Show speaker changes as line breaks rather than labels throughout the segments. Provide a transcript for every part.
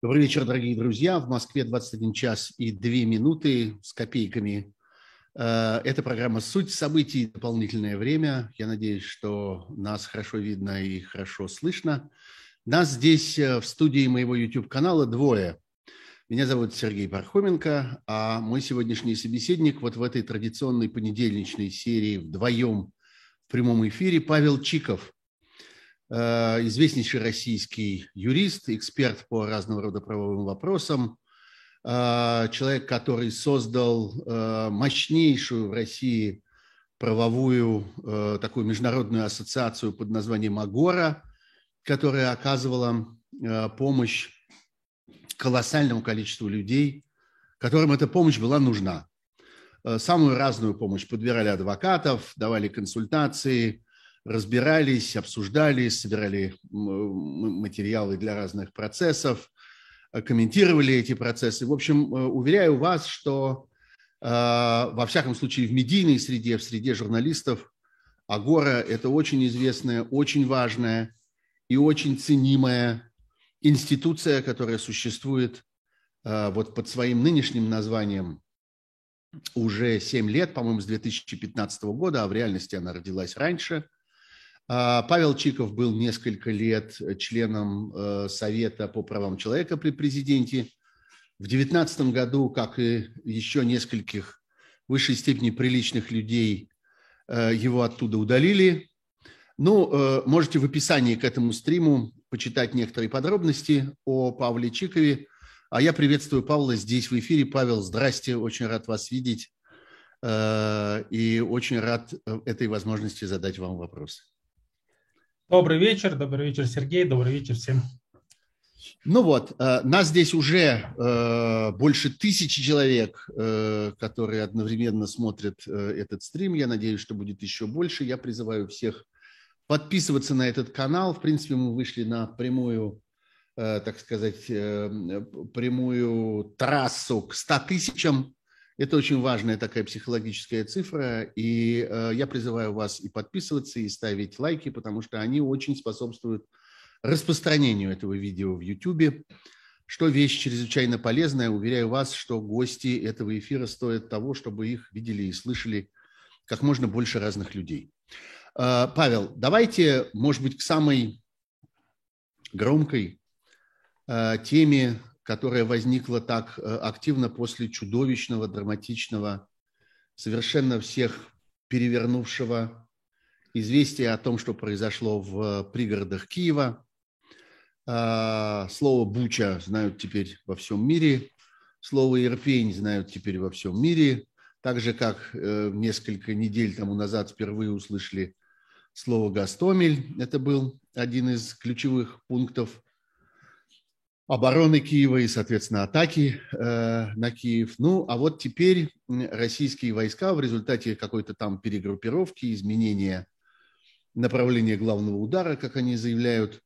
Добрый вечер, дорогие друзья. В Москве 21 час и 2 минуты с копейками. Э, это программа «Суть событий. Дополнительное время». Я надеюсь, что нас хорошо видно и хорошо слышно. Нас здесь э, в студии моего YouTube-канала двое. Меня зовут Сергей Пархоменко, а мой сегодняшний собеседник вот в этой традиционной понедельничной серии вдвоем в прямом эфире Павел Чиков – известнейший российский юрист, эксперт по разного рода правовым вопросам, э, человек, который создал э, мощнейшую в России правовую такую международную ассоциацию под названием Агора, которая оказывала помощь колоссальному количеству людей, которым эта помощь была нужна. Самую разную помощь подбирали адвокатов, давали консультации, разбирались, обсуждали, собирали материалы для разных процессов, э, комментировали эти процессы. В общем, э, уверяю вас, что э, во всяком случае в медийной среде, в среде журналистов, Агора – это очень известная, очень важная и очень ценимая институция, которая существует вот под своим нынешним названием уже 7 лет, по-моему, с 2015 года, а в реальности она родилась раньше – Павел Чиков был несколько лет членом э, Совета по правам человека при президенте. В 2019 году, как и еще нескольких в высшей степени приличных людей, э, его оттуда удалили. Ну, э, можете в описании к этому стриму почитать некоторые подробности о Павле Чикове. А я приветствую Павла здесь в эфире. Павел, здрасте, очень рад вас видеть и очень рад этой возможности задать вам вопросы.
Добрый вечер, добрый вечер, Сергей, добрый вечер всем.
Ну вот, э, нас здесь уже э, больше тысячи человек, э, которые одновременно смотрят этот стрим. Я надеюсь, что будет еще больше. Я призываю всех подписываться на этот канал. В принципе, мы вышли на прямую, так сказать, прямую трассу к 100 тысячам это очень важная такая психологическая цифра, и э, я призываю вас и подписываться, и ставить лайки, потому что они очень способствуют распространению этого видео в YouTube, что вещь чрезвычайно полезная. Уверяю вас, что гости этого эфира стоят того, чтобы их видели и слышали как можно больше разных людей. Э, Павел, давайте, может быть, к самой громкой э, теме которая возникла так э, активно после чудовищного, драматичного, совершенно всех перевернувшего известия о том, что произошло в пригородах Киева. А, слово «буча» знают теперь во всем мире, слово «ирпень» знают теперь во всем мире, так же, как э, несколько недель тому назад впервые услышали слово «Гастомель». Это был один из ключевых пунктов обороны Киева и, соответственно, атаки э, на Киев. Ну, а вот теперь российские войска в результате какой-то там перегруппировки, изменения направления главного удара, как они заявляют,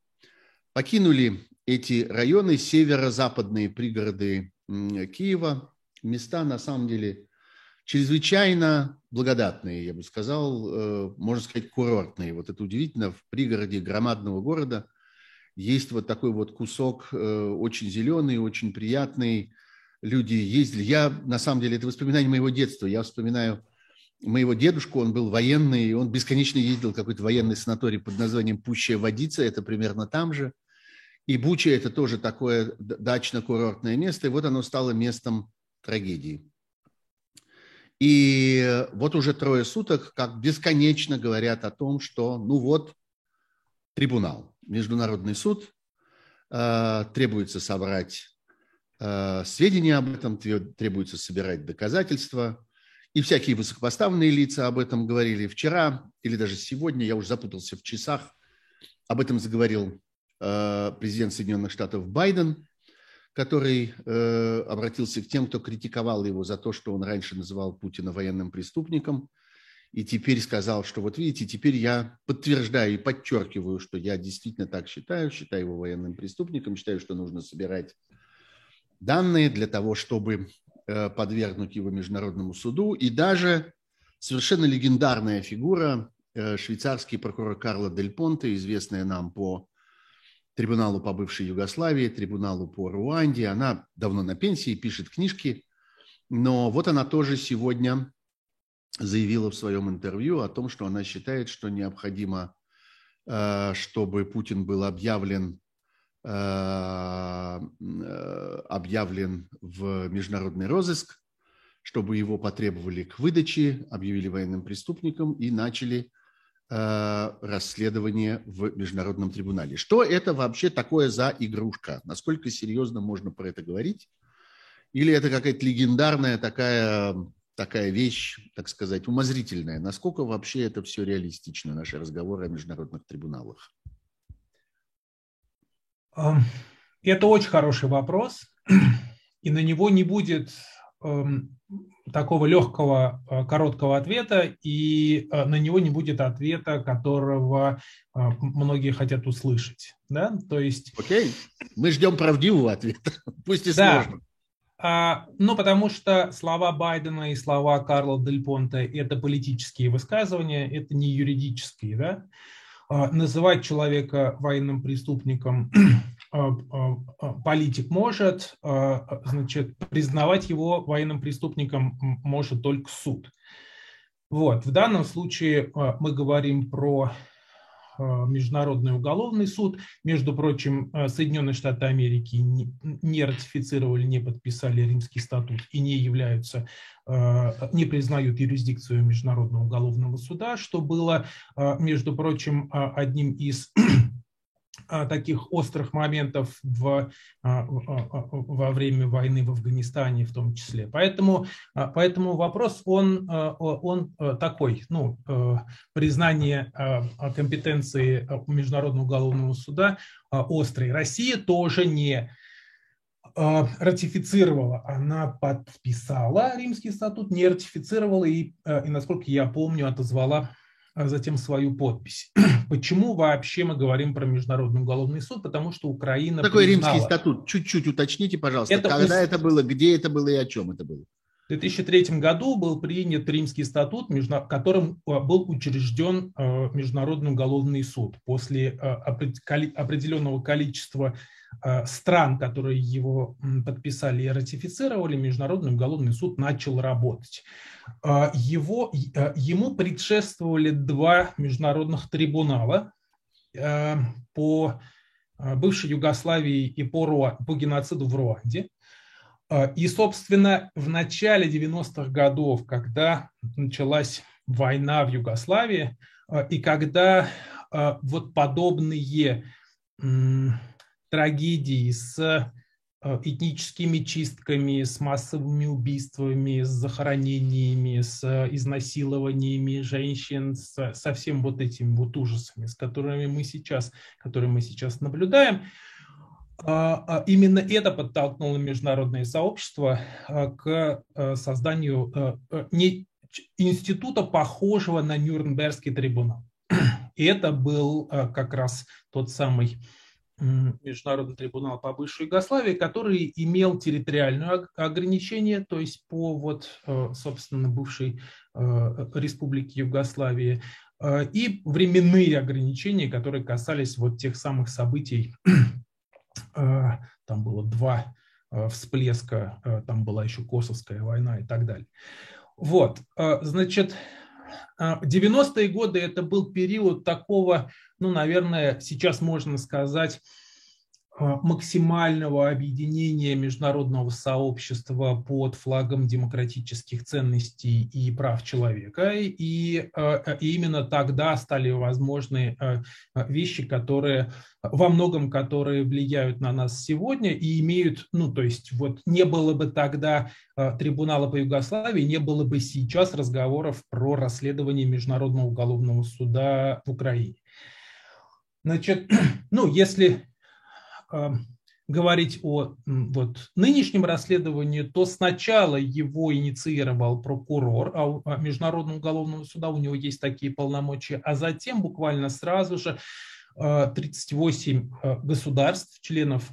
покинули эти районы, северо-западные пригороды Киева, места на самом деле чрезвычайно благодатные, я бы сказал, э, можно сказать, курортные. Вот это удивительно, в пригороде громадного города – есть вот такой вот кусок э, очень зеленый, очень приятный. Люди ездили. Я, на самом деле, это воспоминание моего детства. Я вспоминаю моего дедушку, он был военный, и он бесконечно ездил в какой-то военный санаторий под названием «Пущая водица», это примерно там же. И Буча – это тоже такое дачно-курортное место, и вот оно стало местом трагедии. И вот уже трое суток, как бесконечно говорят о том, что, ну вот, трибунал. Международный суд, э, требуется собрать э, сведения об этом, требуется собирать доказательства. И всякие высокопоставленные лица об этом говорили вчера или даже сегодня, я уже запутался в часах. Об этом заговорил э, президент Соединенных Штатов Байден, который обратился к тем, кто критиковал его за то, что он раньше называл Путина военным преступником – и теперь сказал, что вот видите, теперь я подтверждаю и подчеркиваю, что я действительно так считаю, считаю его военным преступником, считаю, что нужно собирать данные для того, чтобы э, подвергнуть его международному суду. И даже совершенно легендарная фигура, э, швейцарский прокурор Карло Дель Понте, известная нам по трибуналу по бывшей Югославии, трибуналу по Руанде. Она давно на пенсии, пишет книжки, но вот она тоже сегодня заявила в своем интервью о том, что она считает, что необходимо, э, чтобы Путин был объявлен э, э, объявлен в международный розыск, чтобы его потребовали к выдаче, объявили военным преступником и начали расследование в международном трибунале. Что это вообще такое за игрушка? Насколько серьезно можно про это говорить? Или это какая-то легендарная такая такая вещь, так сказать, умозрительная. Насколько вообще это все реалистично, наши разговоры о международных трибуналах?
Это очень хороший вопрос, и на него не будет эм, такого легкого, э, короткого ответа, и э, на него не будет ответа, которого э, многие хотят услышать. Да? То есть...
Окей, мы ждем правдивого ответа, пусть и да. сложно.
А, ну, потому что слова Байдена и слова Карла Дель Понте – это политические высказывания, это не юридические. Да? А, называть человека военным преступником а, политик может, значит, признавать его военным преступником может только суд. Вот. В данном случае мы говорим про Международный уголовный суд. Между прочим, э, Соединенные Штаты Америки не ратифицировали, не подписали Римский статут и не являются, э, не признают юрисдикцию Международного уголовного суда, что было, между прочим, одним из таких острых моментов в, а, во время войны в Афганистане в том числе. Поэтому, а, поэтому вопрос, он, он такой, ну, признание компетенции Международного уголовного суда острый. Россия тоже не ратифицировала, она подписала Римский статут, не ратифицировала и, и насколько я помню, отозвала а затем свою подпись. Почему вообще мы говорим про Международный уголовный суд? Потому что Украина
Такой признала... римский статут? Чуть-чуть уточните, пожалуйста. Это Когда уст... это было, где это было и о чем это было?
В 2003 году был принят Римский статут, которым а, был учрежден а, Международный уголовный суд. После определенного количества стран, которые его подписали и ратифицировали, Международный уголовный суд начал работать. А, его, а, ему предшествовали два международных трибунала по бывшей Югославии и по, по геноциду в Руанде. И, собственно, в начале 90-х годов, когда началась война в Югославии, и когда вот подобные трагедии с Э, этническими чистками, с массовыми убийствами, с захоронениями, с э, изнасилованиями женщин, со всем вот этими вот ужасами, с которыми мы сейчас, которые мы сейчас наблюдаем. А, а именно это подтолкнуло международное сообщество э, к созданию института, похожего на Нюрнбергский трибунал. И это был как раз тот самый Международный трибунал по бывшей Югославии, который имел территориальное ограничение, то есть по вот, э, собственно, бывшей э, республике Югославии, э, и временные ограничения, которые касались вот тех самых событий. Там было два всплеска, там была еще Косовская война и так далее. Вот, значит, 90-е годы это был период такого, ну, наверное, сейчас можно сказать, а, максимального объединения международного сообщества под флагом демократических ценностей и прав человека. И, а, и именно тогда стали возможны а, вещи, которые во многом, которые влияют на нас сегодня и имеют, ну, то есть вот не было бы тогда трибунала по Югославии, не было бы сейчас разговоров про расследование Международного уголовного суда в Украине. Значит, ну, если говорить о вот, нынешнем расследовании, то сначала его инициировал прокурор а, а Международного уголовного суда, у него есть такие полномочия, а затем буквально сразу же 38 а, государств, членов,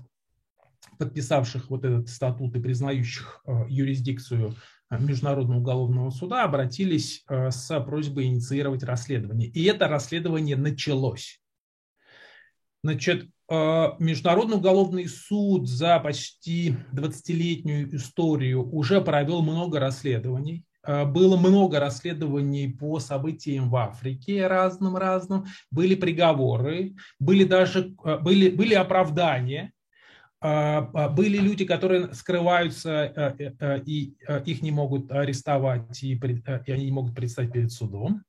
подписавших вот этот статут и признающих юрисдикцию Международного уголовного суда, обратились с просьбой инициировать расследование. И это расследование началось. Значит, Международный уголовный суд за почти 20-летнюю историю уже провел много расследований. Было много расследований по событиям в Африке разным-разным. Были приговоры, были даже были, были оправдания были люди, которые скрываются, э, э, и э, их не могут арестовать, и они не могут предстать перед судом.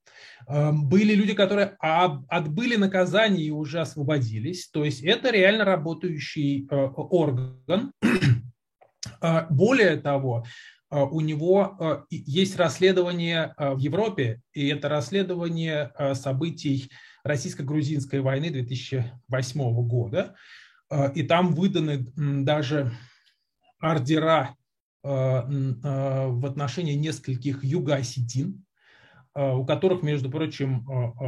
Были люди, которые отбыли наказание и уже освободились. То есть это реально работающий орган. Более того, у него есть расследование в Европе, и это расследование событий российско-грузинской войны 2008 года, а, и там выданы даже ордера а, а, в отношении нескольких юго-осетин, у которых, между прочим,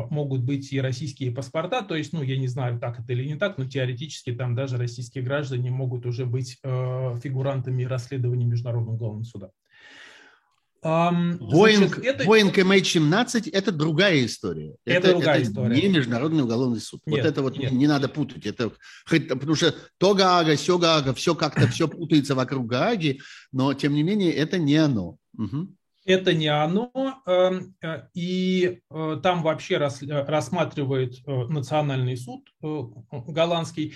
могут быть и российские паспорта, то есть, ну, я не знаю, так это или не так, но теоретически там даже российские граждане могут уже быть фигурантами расследования Международного уголовного суда.
Боинг, это... Боинг MH17 – это другая история.
Это, это другая это история.
не Международный уголовный суд.
Нет,
вот это вот
нет.
не, не надо путать. Это, потому что то Гаага, все Гаага, все как-то все путается вокруг Гааги, но тем не менее это не оно. Угу.
Это не оно, эм, э, и э, там вообще рассматривает э, национальный суд голландский.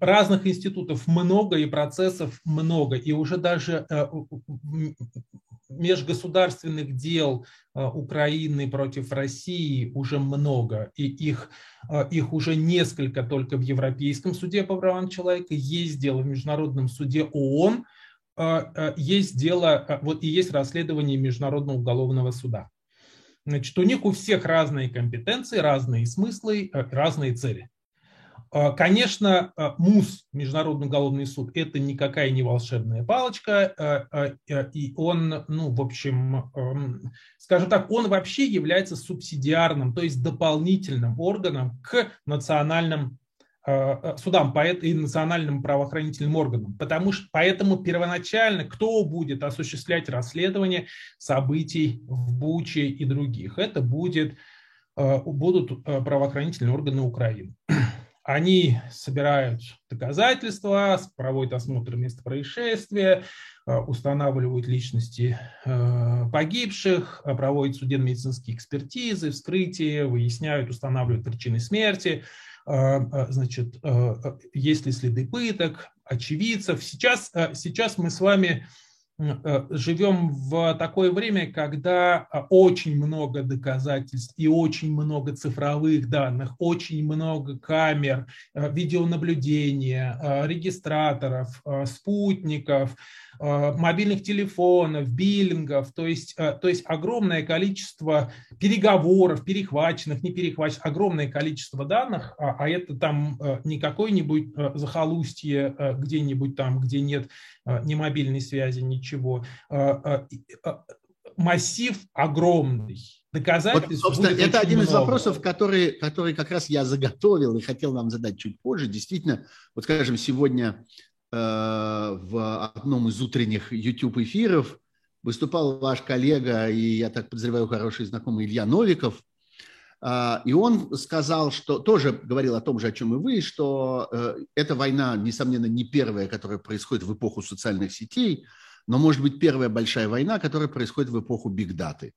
Разных институтов много и процессов много, и уже даже межгосударственных дел Украины против России уже много, и их, их уже несколько только в Европейском суде по правам человека, есть дело в Международном суде ООН, есть дело, вот и есть расследование Международного уголовного суда. Значит, у них у всех разные компетенции, разные смыслы, разные цели. А, конечно, а, МУС, Международный уголовный суд, это никакая не волшебная палочка, а, и он, ну, в общем, скажем так, он вообще является субсидиарным, то есть дополнительным органом к национальным судам и национальным правоохранительным органам. Потому что, поэтому первоначально кто будет осуществлять расследование событий в Буче и других? Это будет, будут правоохранительные органы Украины. Они собирают доказательства, проводят осмотр места происшествия, э, устанавливают личности э, погибших, э, проводят судебно-медицинские экспертизы, вскрытия, выясняют, устанавливают причины смерти, значит, есть ли следы пыток, очевидцев. Сейчас, сейчас мы с вами живем в такое время, когда а, очень много доказательств и очень много цифровых данных, очень много камер, видеонаблюдения, регистраторов, спутников, мобильных телефонов, биллингов, то есть, то есть огромное количество переговоров, перехваченных, не перехваченных, огромное количество данных, а, а это там не какое-нибудь захолустье где-нибудь там, где нет ни мобильной связи, ничего, чего. Массив огромный. Доказательств
вот, собственно, это один много. из вопросов, который, который как раз я заготовил и хотел вам задать чуть позже. Действительно, вот скажем, сегодня э, в одном из утренних YouTube-эфиров выступал ваш коллега, и я так подозреваю, хороший знакомый Илья Новиков, э, и он сказал, что тоже говорил о том же, о чем и вы, что э, эта война, несомненно, не первая, которая происходит в эпоху социальных сетей, но может быть первая большая война, которая происходит в эпоху бигдаты.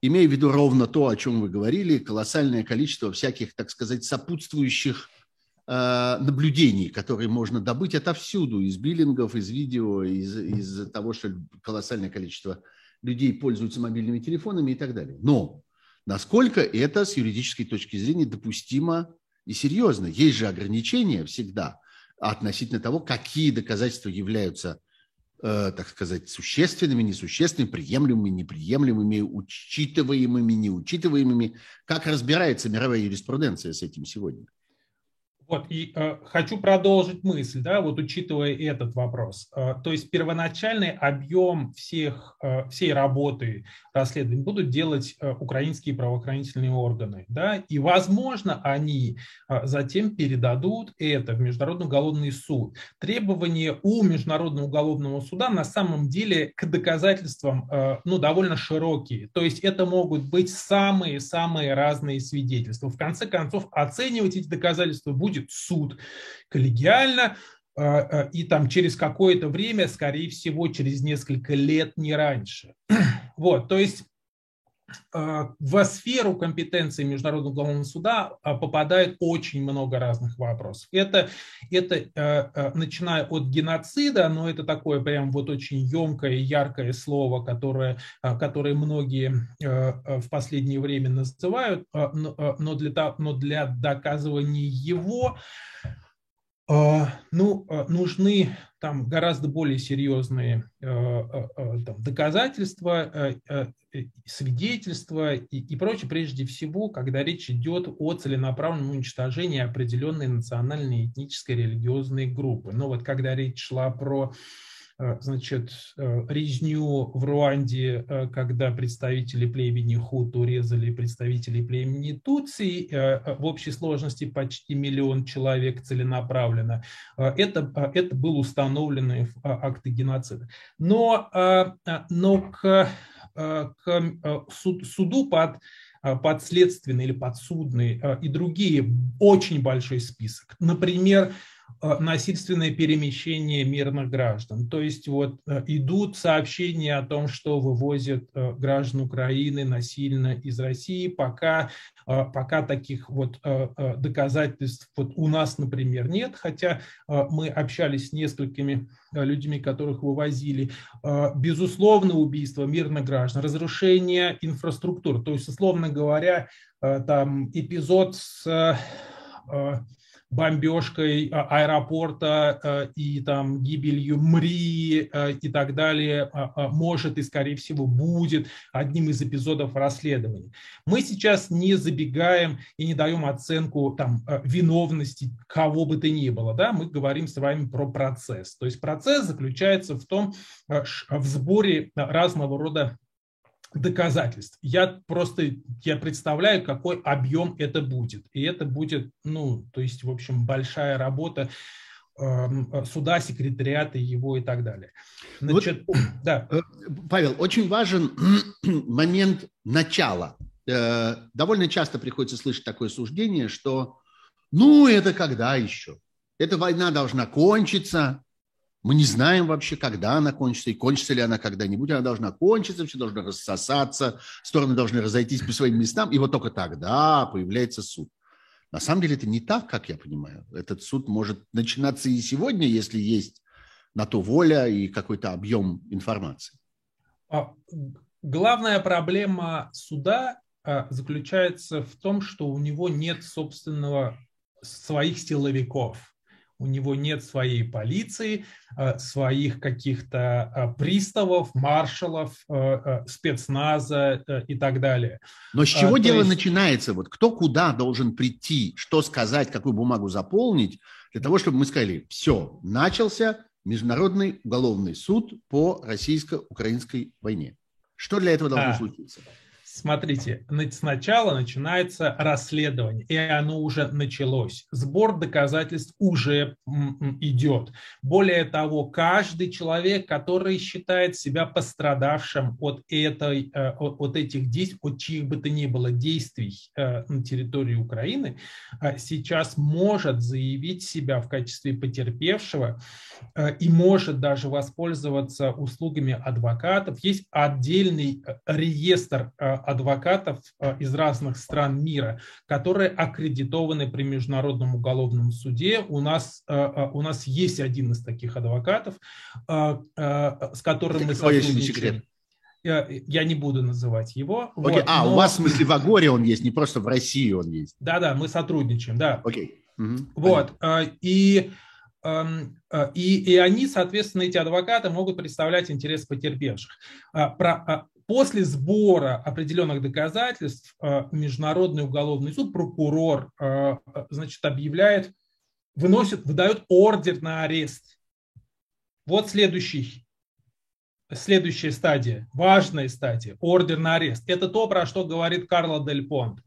Имея в виду ровно то, о чем вы говорили, колоссальное количество всяких, так сказать, сопутствующих наблюдений, которые можно добыть отовсюду, из биллингов, из видео, из, из того, что колоссальное количество людей пользуются мобильными телефонами и так далее. Но насколько это с юридической точки зрения допустимо и серьезно? Есть же ограничения всегда относительно того, какие доказательства являются Э, так сказать, существенными, несущественными, приемлемыми, неприемлемыми, учитываемыми, неучитываемыми. Как разбирается мировая юриспруденция с этим сегодня?
Вот, и э, хочу продолжить мысль, да, вот учитывая этот вопрос. Э, то есть первоначальный объем всех, э, всей работы расследований будут делать э, украинские правоохранительные органы, да, и, возможно, они э, затем передадут это в Международный уголовный суд. Требования у Международного уголовного суда на самом деле к доказательствам, э, ну, довольно широкие. То есть это могут быть самые-самые разные свидетельства. В конце концов, оценивать эти доказательства будет будет суд коллегиально, и там через какое-то время, скорее всего, через несколько лет, не раньше. Вот, то есть в сферу компетенции Международного уголовного суда э, попадает очень много разных вопросов. Это, это э, начиная от геноцида, но это такое прям вот очень емкое яркое слово, которое, которое многие в последнее время называют, но для, но для доказывания его ну, нужны там гораздо более серьезные там, доказательства, свидетельства и, и прочее, прежде всего, когда речь идет о целенаправленном уничтожении определенной национальной, этнической, религиозной группы. Но вот когда речь шла про э, значит, э, резню в Руанде, э, когда представители племени Хуту резали представителей племени Туци, в общей сложности почти миллион человек целенаправленно, это, это был установленный акт геноцида. Но, но к Э, к э, суду под э, подследственный или подсудный и другие очень большой список. Например, Э, насильственное перемещение мирных граждан. То есть вот э, идут сообщения о том, что вывозят э, граждан Украины насильно из России, пока, пока таких вот доказательств вот у нас, например, нет, хотя мы общались с несколькими людьми, которых вывозили. Безусловно, убийство мирных граждан, разрушение инфраструктуры. То есть, условно говоря, там эпизод с бомбежкой а, аэропорта а, и там гибелью МРИ а, и так далее может и, скорее всего, будет одним из эпизодов расследования. Мы сейчас не забегаем и не даем оценку там, виновности кого бы то ни было. Да? Мы говорим с вами про процесс. То есть процесс заключается в том, в сборе разного рода доказательств. Я просто я представляю, какой объем это будет. И это будет, ну, то есть, в общем, большая работа эм, суда, секретариата его и так далее.
Значит, вот, да. Э, Павел, очень важен момент начала. Э, довольно часто приходится слышать такое суждение, что ну это когда еще? Эта война должна кончиться, мы не знаем вообще, когда она кончится, и кончится ли она когда-нибудь. Она должна кончиться, все должно рассосаться, стороны должны разойтись по своим местам, и вот только тогда появляется суд. На самом деле это не так, как я понимаю. Этот суд может начинаться и сегодня, если есть на то воля и какой-то объем информации.
А, главная проблема суда а, заключается в том, что у него нет собственного своих силовиков у него нет своей полиции, э, своих каких-то э, приставов, маршалов, э, спецназа и так далее.
Но с чего а, дело есть... начинается? Вот кто куда должен прийти, что сказать, какую бумагу заполнить, для того, чтобы мы сказали, все, начался Международный уголовный суд по российско-украинской войне. Что для этого должно а. случиться?
Смотрите, сначала начинается расследование, и оно уже началось. Сбор доказательств уже идет. Более того, каждый человек, который считает себя пострадавшим от, этой, э, от, этих действий, от чьих бы то ни было действий э, на территории Украины, э, сейчас может заявить себя в качестве потерпевшего и может даже воспользоваться услугами адвокатов. Есть отдельный реестр адвокатов э, из разных стран мира, которые аккредитованы при Международном уголовном суде. У нас, э, э, у нас есть один из таких адвокатов, с которым Это мы сотрудничаем. Я, не буду называть его.
Okay. Вот, а, но... у вас, в смысле, в Агоре он есть, не просто в России он есть.
Да-да, мы сотрудничаем, да.
Окей.
Okay. Угу. Вот. И эм, и, и они, соответственно, эти адвокаты могут представлять интерес потерпевших. Про, После сбора определенных доказательств э, Международный уголовный суд, прокурор, э, значит, объявляет, выносит, выдает ордер на арест. Вот следующий, следующая стадия, важная стадия, ордер на арест. Это то, про что говорит Карло Дель Понт.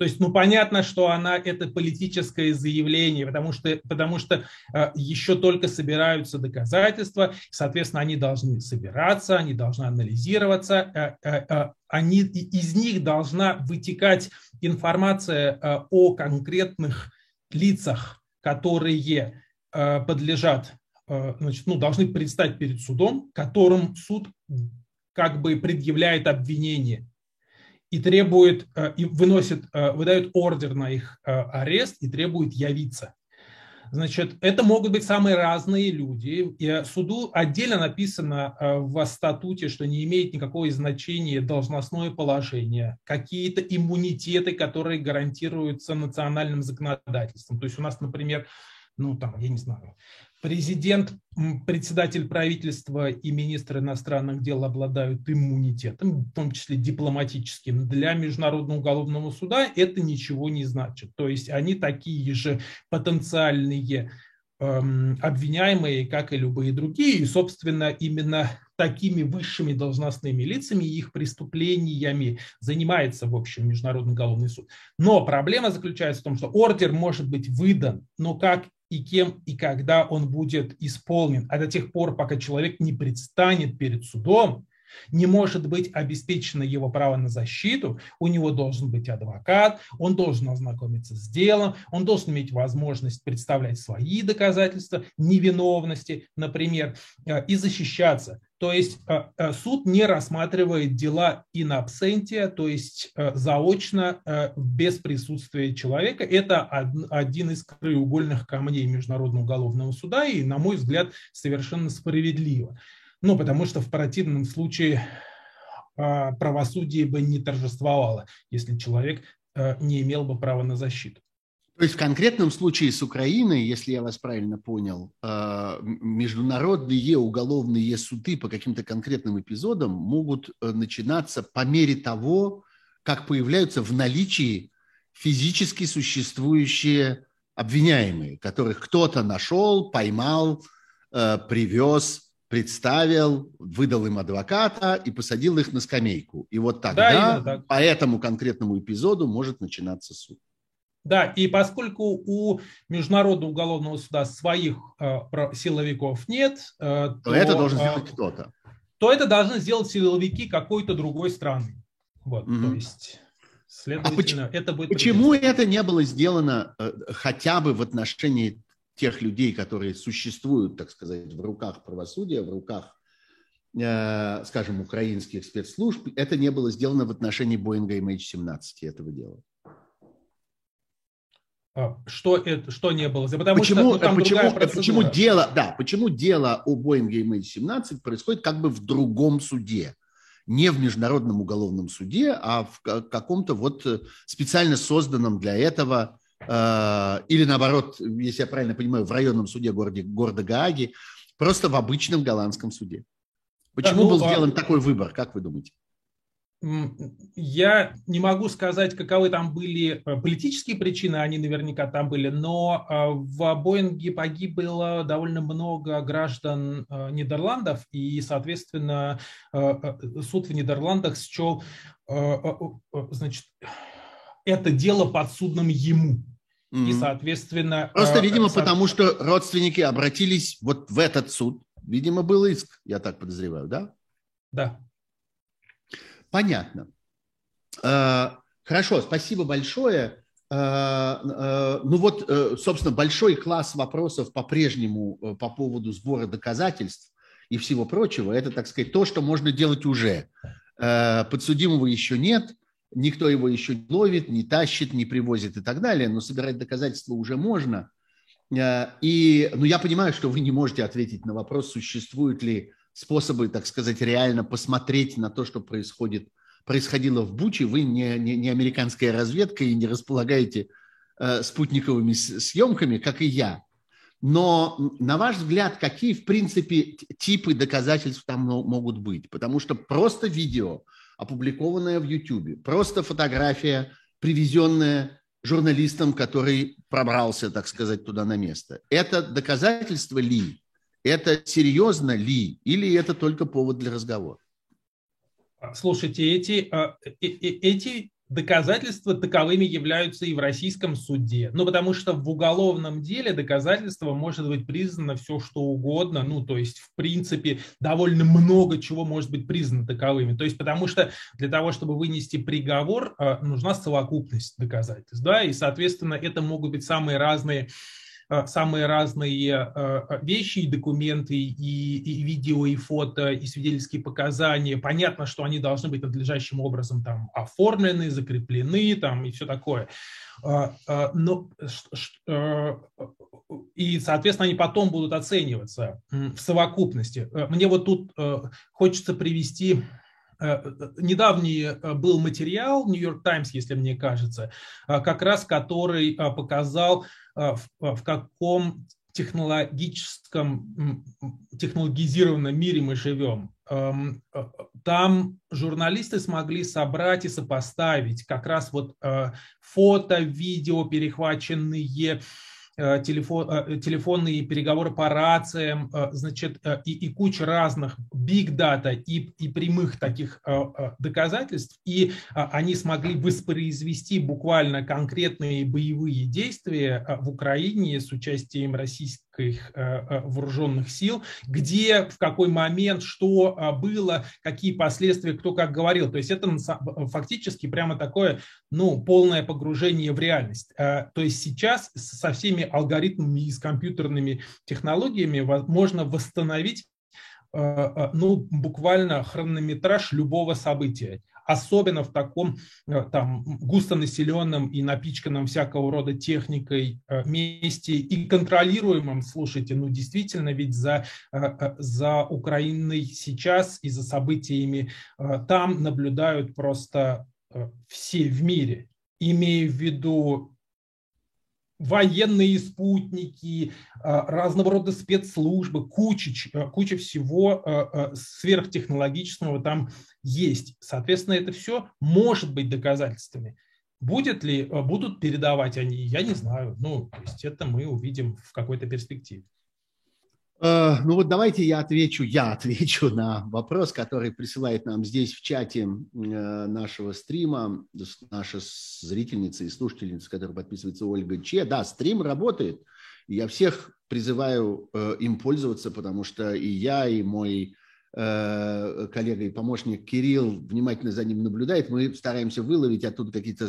То есть, ну, понятно, что она это политическое заявление, потому что, потому что э, еще только собираются доказательства, соответственно, они должны собираться, они должны анализироваться, э, э, э, они, из них должна вытекать информация э, о конкретных лицах, которые подлежат, значит, ну, должны предстать перед судом, которым суд как бы предъявляет обвинение и требует, и выносит, выдает ордер на их арест и требует явиться. Значит, это могут быть самые разные люди. И суду отдельно написано э, в статуте, что не имеет никакого значения должностное положение, какие-то иммунитеты, которые гарантируются национальным законодательством. То есть у нас, например, ну там, я не знаю, Президент, председатель правительства и министр иностранных дел обладают иммунитетом, в том числе дипломатическим. Для Международного уголовного суда это ничего не значит. То есть они такие же потенциальные эм, обвиняемые, как и любые другие. И, собственно, именно такими высшими должностными лицами и их преступлениями занимается, в общем, Международный уголовный суд. Но проблема заключается в том, что ордер может быть выдан, но как и кем и когда он будет исполнен. А до тех пор, пока человек не предстанет перед судом, не может быть обеспечено его право на защиту, у него должен быть адвокат, он должен ознакомиться с делом, он должен иметь возможность представлять свои доказательства невиновности, например, э, и защищаться. То есть э, э, суд не рассматривает дела in absentia, то есть заочно, без присутствия человека. Это один из краеугольных камней Международного уголовного суда и, на мой взгляд, совершенно справедливо. Ну, потому что в противном случае а, правосудие бы не торжествовало, если человек а, не имел бы права на защиту.
То есть в конкретном случае с Украиной, если я вас правильно понял, а, международные уголовные суды по каким-то конкретным эпизодам могут э, начинаться по мере того, как появляются в наличии физически существующие обвиняемые, которых кто-то нашел, поймал, э, привез, представил, выдал им адвоката и посадил их на скамейку. И вот тогда да, так. по этому конкретному эпизоду может начинаться суд.
Да, и поскольку у Международного уголовного суда своих э, силовиков нет,
э, то, то это должен э, сделать кто-то.
То это должны сделать силовики какой-то другой страны. Вот, mm-hmm. то есть,
следовательно, а почему, это будет. Почему это не было сделано э, хотя бы в отношении тех людей, которые существуют, так сказать, в руках правосудия, в руках, э, скажем, украинских спецслужб, это не было сделано в отношении Боинга MH17 этого дела.
А, что, это, что не было? Потому
почему, что ну, почему, почему, дело, да, почему дело о Боинге MH17 происходит как бы в другом суде? Не в Международном уголовном суде, а в каком-то вот э, специально созданном для этого или наоборот, если я правильно понимаю, в районном суде города, города Гааги, просто в обычном голландском суде. Почему ну, был а сделан а... такой выбор, как вы думаете?
Я не могу сказать, каковы там были э, политические причины, они наверняка там были, но э, в Боинге погибло довольно много граждан Нидерландов, и, соответственно, суд в Нидерландах счел, значит, это дело подсудным ему. Mm-hmm. И, соответственно...
Просто, э, видимо, со... потому что родственники обратились вот в этот суд. Видимо, был иск, я так подозреваю, да?
Да.
Понятно. Э, хорошо, спасибо большое. Э, ну вот, собственно, большой класс вопросов по-прежнему по поводу сбора доказательств и всего прочего. Это, так сказать, то, что можно делать уже. Подсудимого еще нет – никто его еще не ловит, не тащит, не привозит и так далее, но собирать доказательства уже можно. Э, и ну, я понимаю, что вы не можете ответить на вопрос, существуют ли способы, так сказать, реально посмотреть на то, что происходит, происходило в Буче. Вы не, не, не американская разведка и не располагаете э, спутниковыми съемками, как и я. Но, на ваш взгляд, какие, в принципе, типы доказательств там могут быть? Потому что просто видео – опубликованная в YouTube. Просто фотография, привезенная журналистом, который пробрался, так сказать, туда на место. Это доказательство ли? Это серьезно ли? Или это только повод для разговора?
Слушайте, эти, а, э, э, эти доказательства таковыми являются и в российском суде. Ну, потому что в уголовном деле доказательство может быть признано все, что угодно. Ну, то есть, в принципе, довольно много чего может быть признано таковыми. То есть, потому что для того, чтобы вынести приговор, э, нужна совокупность доказательств. Да? И, соответственно, это могут быть самые разные самые разные э, э, вещи и документы, и, и видео, и фото, и свидетельские показания. Понятно, что они должны быть надлежащим образом там оформлены, закреплены там, и все такое. Но, и, соответственно, они потом будут оцениваться в совокупности. Мне вот тут хочется привести недавний был материал New York Times, если мне кажется, как раз который показал а, а, в каком технологическом, технологизированном мире мы живем. А, там журналисты смогли собрать и сопоставить как раз вот фото, видео, перехваченные Э, телефон, э, телефонные переговоры по рациям, э, значит, и, и куча разных big data и, и прямых таких доказательств, и они смогли воспроизвести буквально конкретные боевые действия в Украине с участием российских вооруженных сил, где, в какой момент, что было, какие последствия, кто как говорил. То есть это фактически прямо такое, ну, полное погружение в реальность. То есть сейчас со всеми алгоритмами и с компьютерными технологиями можно восстановить э, э, ну, буквально хронометраж любого события. Особенно в таком э, там, густонаселенном и напичканном всякого рода техникой месте и контролируемом, слушайте, ну действительно, ведь за, за Украиной сейчас и за событиями там наблюдают просто все в мире, имея в виду военные спутники, а, разного рода спецслужбы, куча, а, куча всего а, сверхтехнологического там есть. Соответственно, это все может быть доказательствами. Будет ли, будут передавать они, я не знаю. Ну, то есть это мы увидим в какой-то перспективе.
Э, ну вот давайте я отвечу, я отвечу на вопрос, который присылает нам здесь в чате э, нашего стрима наша зрительница и слушательница, которая подписывается Ольга Че. Да, стрим работает. Я всех призываю э, им пользоваться, потому что и я, и мой коллега и помощник Кирилл внимательно за ним наблюдает. Мы стараемся выловить оттуда какие-то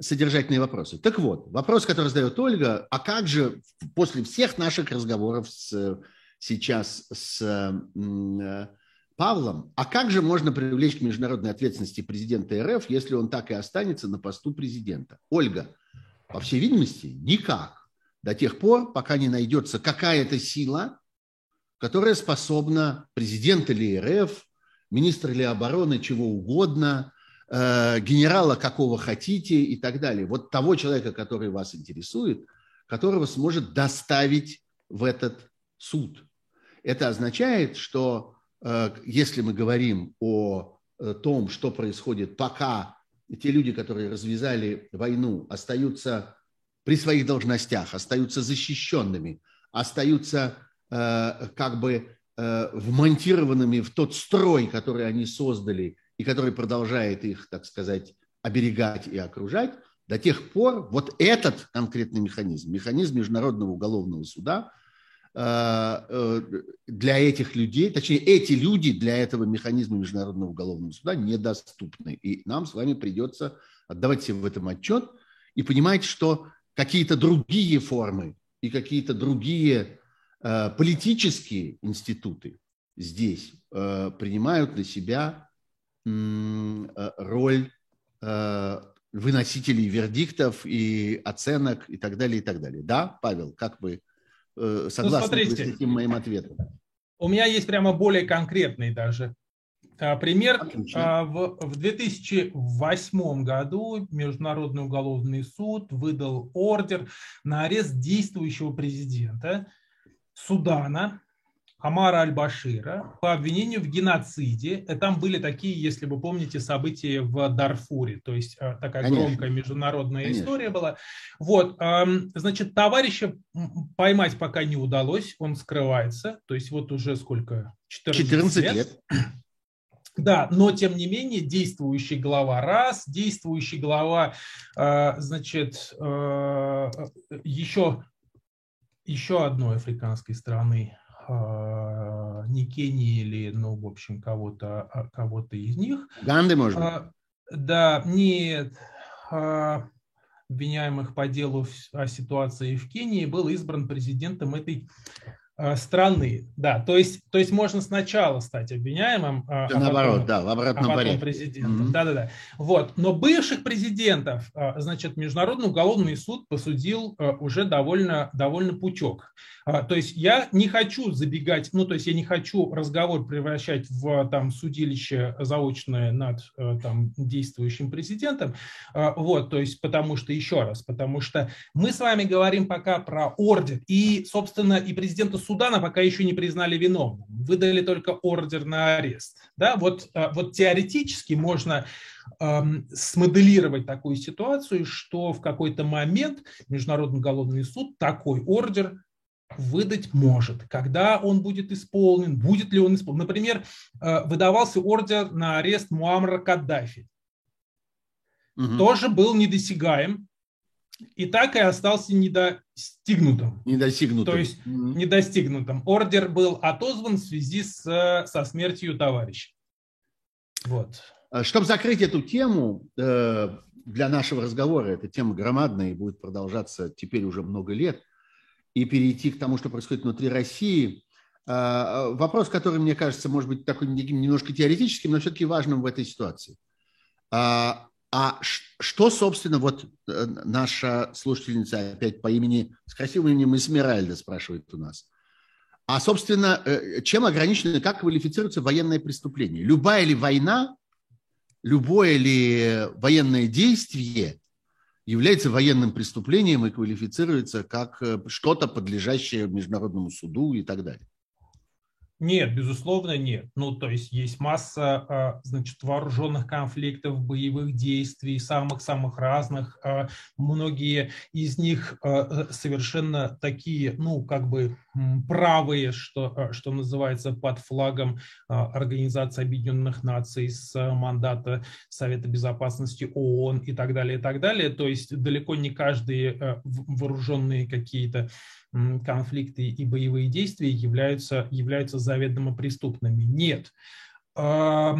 содержательные вопросы. Так вот, вопрос, который задает Ольга, а как же после всех наших разговоров с сейчас с э, Павлом, а как же можно привлечь к международной ответственности президента РФ, если он так и останется на посту президента? Ольга, по всей видимости, никак. До тех пор, пока не найдется какая-то сила, которая способна президента ли РФ, министра ли обороны, чего угодно, генерала какого хотите и так далее. Вот того человека, который вас интересует, которого сможет доставить в этот суд. Это означает, что э, если мы говорим о э, том, что происходит, пока те люди, которые развязали войну, остаются при своих должностях, остаются защищенными, остаются э, как бы вмонтированными в тот строй, который они создали и который продолжает их, так сказать, оберегать и окружать, до тех пор вот этот конкретный механизм, механизм Международного уголовного суда – Э, э, для этих людей, точнее, эти люди для этого механизма Международного уголовного суда недоступны. И нам с вами придется отдавать себе в этом отчет и понимать, что какие-то другие формы и какие-то другие э, политические институты здесь принимают на себя роль выносителей вердиктов и оценок и так далее, и так далее. Да, Павел, как вы Э, согласны ну, с этим моим ответом?
У меня есть прямо более конкретный даже а, пример. Отлично. В, в 2008 году Международный уголовный суд выдал ордер на арест действующего президента Судана Амара Аль-Башира по обвинению в геноциде. Э, там были такие, если вы помните, события в Дарфуре, то есть э, такая Конечно. громкая международная Конечно. история была. Вот, значит, товарища поймать пока не удалось, он скрывается, то есть вот уже сколько?
14, 14 лет. лет.
Да, но тем не менее действующий глава раз, действующий глава, э, значит, еще, еще одной африканской страны, не Кении или, ну, в общем, кого-то а, кого из них.
Ганды, может быть?
Да, нет, обвиняемых по делу о ситуации в Кении был избран президентом этой страны. Да, то есть, то есть можно сначала стать обвиняемым,
а, а наоборот, потом, да, в обратном а порядке.
президентом. Mm-hmm. Да, да, да. Вот. Но бывших президентов, э, значит, Международный уголовный суд посудил э, уже довольно, довольно пучок. То есть я не хочу забегать, ну, то есть я не хочу разговор превращать в там судилище заочное над там действующим президентом. Вот, то есть потому что, еще раз, потому что мы с вами говорим пока про ордер. И, собственно, и президенту Судана пока еще не признали виновным, выдали только ордер на арест. Да, вот, а, вот теоретически можно эм, смоделировать такую ситуацию, что в какой-то момент Международный уголовный суд такой ордер выдать может. Когда он будет исполнен, будет ли он исполнен. Например, э, выдавался ордер на арест Муаммара Каддафи. Угу. Тоже был недосягаем, и так и остался недостигнутым.
Недостигнутым.
То есть mm-hmm. недостигнутым. Ордер был отозван в связи с, со смертью товарища.
Вот. А Чтобы закрыть эту тему, э, для нашего разговора, эта тема громадная и будет продолжаться теперь уже много лет, и перейти к тому, что происходит внутри России, э, вопрос, который, мне кажется, может быть такой немножко теоретическим, но все-таки важным в этой ситуации. А, что, собственно, вот э, наша слушательница опять по имени, с красивым именем Эсмеральда спрашивает у нас. А, собственно, э, чем ограничено, как квалифицируется военное преступление? Любая ли война, любое ли военное действие является военным преступлением и квалифицируется как э, что-то, подлежащее международному суду и так далее?
Нет, безусловно, нет. Ну, то есть есть масса, а, значит, вооруженных конфликтов, боевых действий, самых-самых разных. А, многие из них а, совершенно такие, ну, как бы правые, что, что называется, под флагом Организации Объединенных Наций с мандата Совета Безопасности ООН и так далее, и так далее. То есть далеко не каждые вооруженные какие-то конфликты и боевые действия являются, являются заведомо преступными. Нет. А,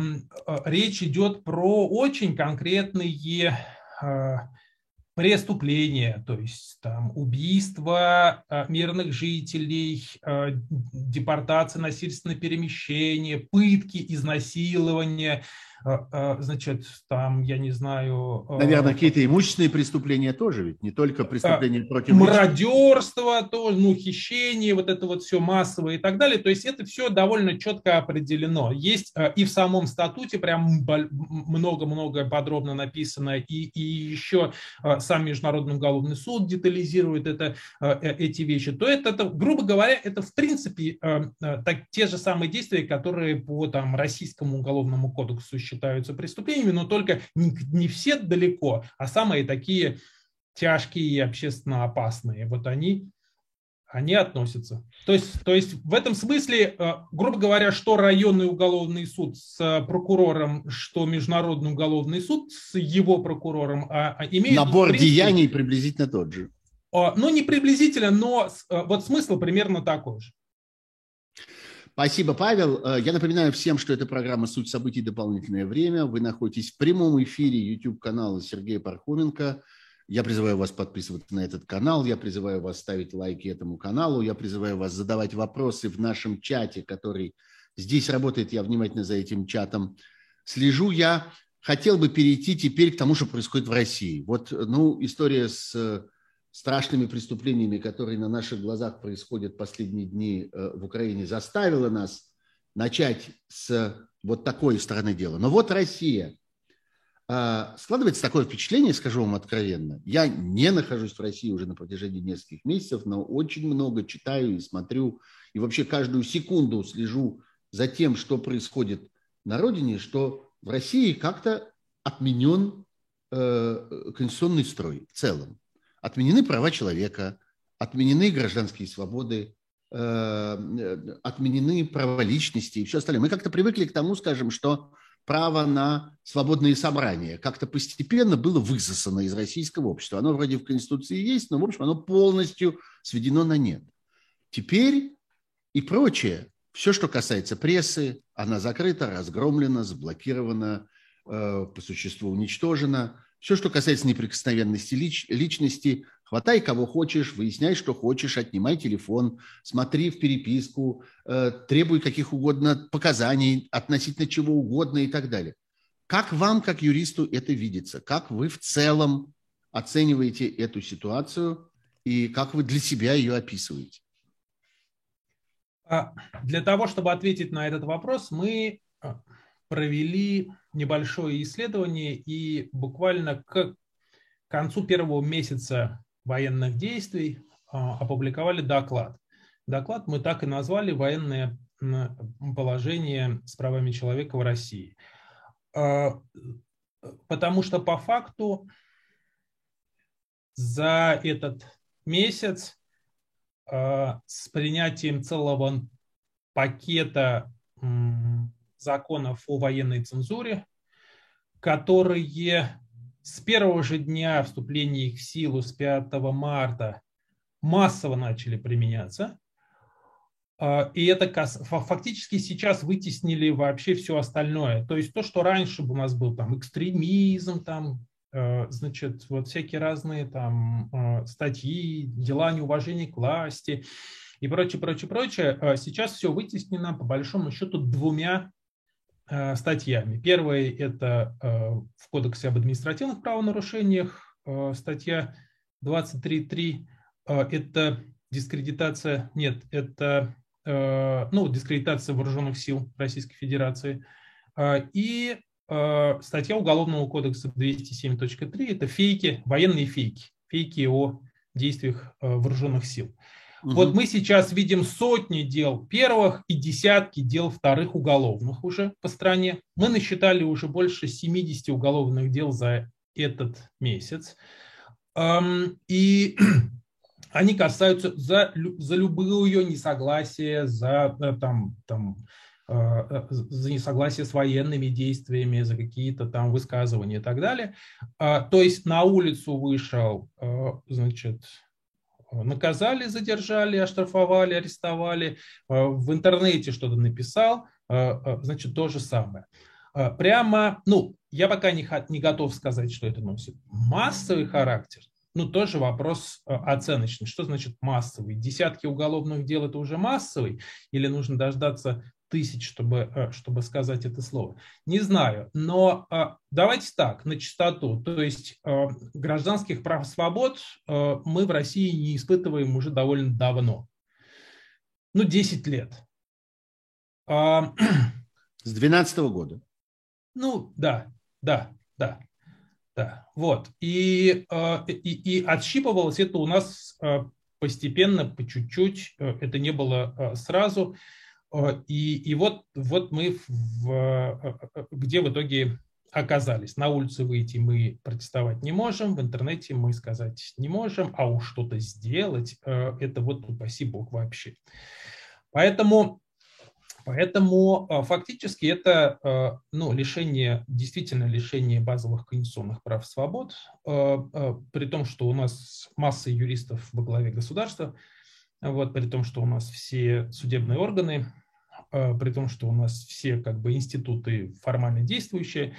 речь идет про очень конкретные а, преступления, то есть там убийство а, мирных жителей, депортация, насильственное перемещение, пытки, изнасилование, а, значит, там, я не знаю...
А, Наверное, какие-то имущественные преступления тоже, ведь не только преступления против...
Мародерство, то, ну, хищение, вот это вот все массовое и так далее. То есть это все довольно четко определено. Есть и в самом статуте прям много-много подробно написано, и, и еще сам Международный уголовный суд детализирует это, э, эти вещи. То это, это, грубо говоря, это в принципе так, те же самые действия, которые по там, российскому уголовному кодексу считаются преступлениями, но только не, не все далеко, а самые такие тяжкие и общественно опасные. Вот они, они относятся. То есть, то есть в этом смысле, э, грубо говоря, что районный уголовный суд с прокурором, что международный уголовный суд с его прокурором а,
а имеют... Набор принципе, деяний приблизительно тот же.
Ну, не приблизительно, но э, вот смысл примерно такой же.
Спасибо, Павел. Э, я напоминаю всем, что это программа «Суть событий. Дополнительное время». Вы находитесь в прямом эфире YouTube-канала Сергея Пархоменко. Я призываю вас подписываться на этот канал, я призываю вас ставить лайки этому каналу, я призываю вас задавать вопросы в нашем чате, который здесь работает, я внимательно за этим чатом слежу. Я хотел бы перейти теперь к тому, что происходит в России. Вот, ну, история с страшными преступлениями, которые на наших глазах происходят последние дни э, в Украине, заставила нас начать с вот такой стороны дела. Но вот Россия. А, складывается такое впечатление, скажу вам откровенно. Я не нахожусь в России уже на протяжении нескольких месяцев, но очень много читаю и смотрю, и вообще каждую секунду слежу за тем, что происходит на родине, что в России как-то отменен э, конституционный строй в целом отменены права человека, отменены гражданские свободы, э, отменены права личности и все остальное. Мы как-то привыкли к тому, скажем, что право на свободные собрания. Как-то постепенно было высосано из российского общества. Оно вроде в Конституции есть, но, в общем, оно полностью сведено на нет. Теперь и прочее, все, что касается прессы, она закрыта, разгромлена, заблокирована, э, по существу уничтожена. Все, что касается неприкосновенности лич, личности, хватай кого хочешь, выясняй, что хочешь, отнимай телефон, смотри в переписку, э, требуй каких угодно показаний относительно чего угодно и так далее. Как вам, как юристу, это видится? Как вы в целом оцениваете эту ситуацию и как вы для себя ее описываете?
А, для того, чтобы ответить на этот вопрос, мы провели небольшое исследование и буквально к концу первого месяца военных действий а, опубликовали доклад. Доклад мы так и назвали «Военное положение с правами человека в России». Потому что по факту за этот месяц с принятием целого пакета законов о военной цензуре, которые с первого же дня вступления их в силу, с 5 марта, массово начали применяться. А, и это фактически сейчас вытеснили вообще все остальное. То есть то, что раньше у нас был там экстремизм, там Э, значит, вот всякие разные там э, статьи, дела неуважения к власти и прочее, прочее, прочее. Э, сейчас все вытеснено по большому счету двумя статьями. Первая – это в Кодексе об административных правонарушениях, статья 23.3. Это дискредитация, нет, это ну, дискредитация вооруженных сил Российской Федерации. И Э, статья Уголовного кодекса 207.3 – это фейки, военные фейки, фейки о действиях э, вооруженных сил. Угу. Вот мы сейчас видим сотни дел первых и десятки дел вторых уголовных уже по стране. Мы насчитали уже больше 70 уголовных дел за этот месяц. И они касаются за, за любое несогласие, за э, там, там, Э, э, за несогласие с военными действиями, за какие-то там высказывания и так далее. А, то есть на улицу вышел, значит, наказали, задержали, оштрафовали, арестовали, в интернете что-то написал, значит, то же самое. Прямо, ну, я пока не, не готов сказать, что это носит массовый характер, ну, тоже вопрос оценочный. Что значит массовый? Десятки уголовных дел – это уже массовый? Или нужно дождаться тысяч, чтобы, э, чтобы сказать это слово. Не знаю, но э, давайте так, на чистоту. То есть э, гражданских прав и свобод мы в России не испытываем уже довольно давно. Ну, 10 лет.
А, С 12 года.
Ну, да, да, да. Да, вот. И, и, и отщипывалось это у нас постепенно, по чуть-чуть. Это не было сразу. И, и вот, вот мы в, э, э, где в итоге оказались. На улицу выйти мы протестовать не можем, в интернете мы сказать не можем, а уж что-то сделать, э, это вот упаси бог вообще. Поэтому, поэтому фактически это ну, лишение, действительно лишение базовых конституционных прав и свобод, при том, что у нас масса юристов во главе государства, вот, при том, что у нас все судебные органы Э, при том, что у нас все как бы институты формально действующие.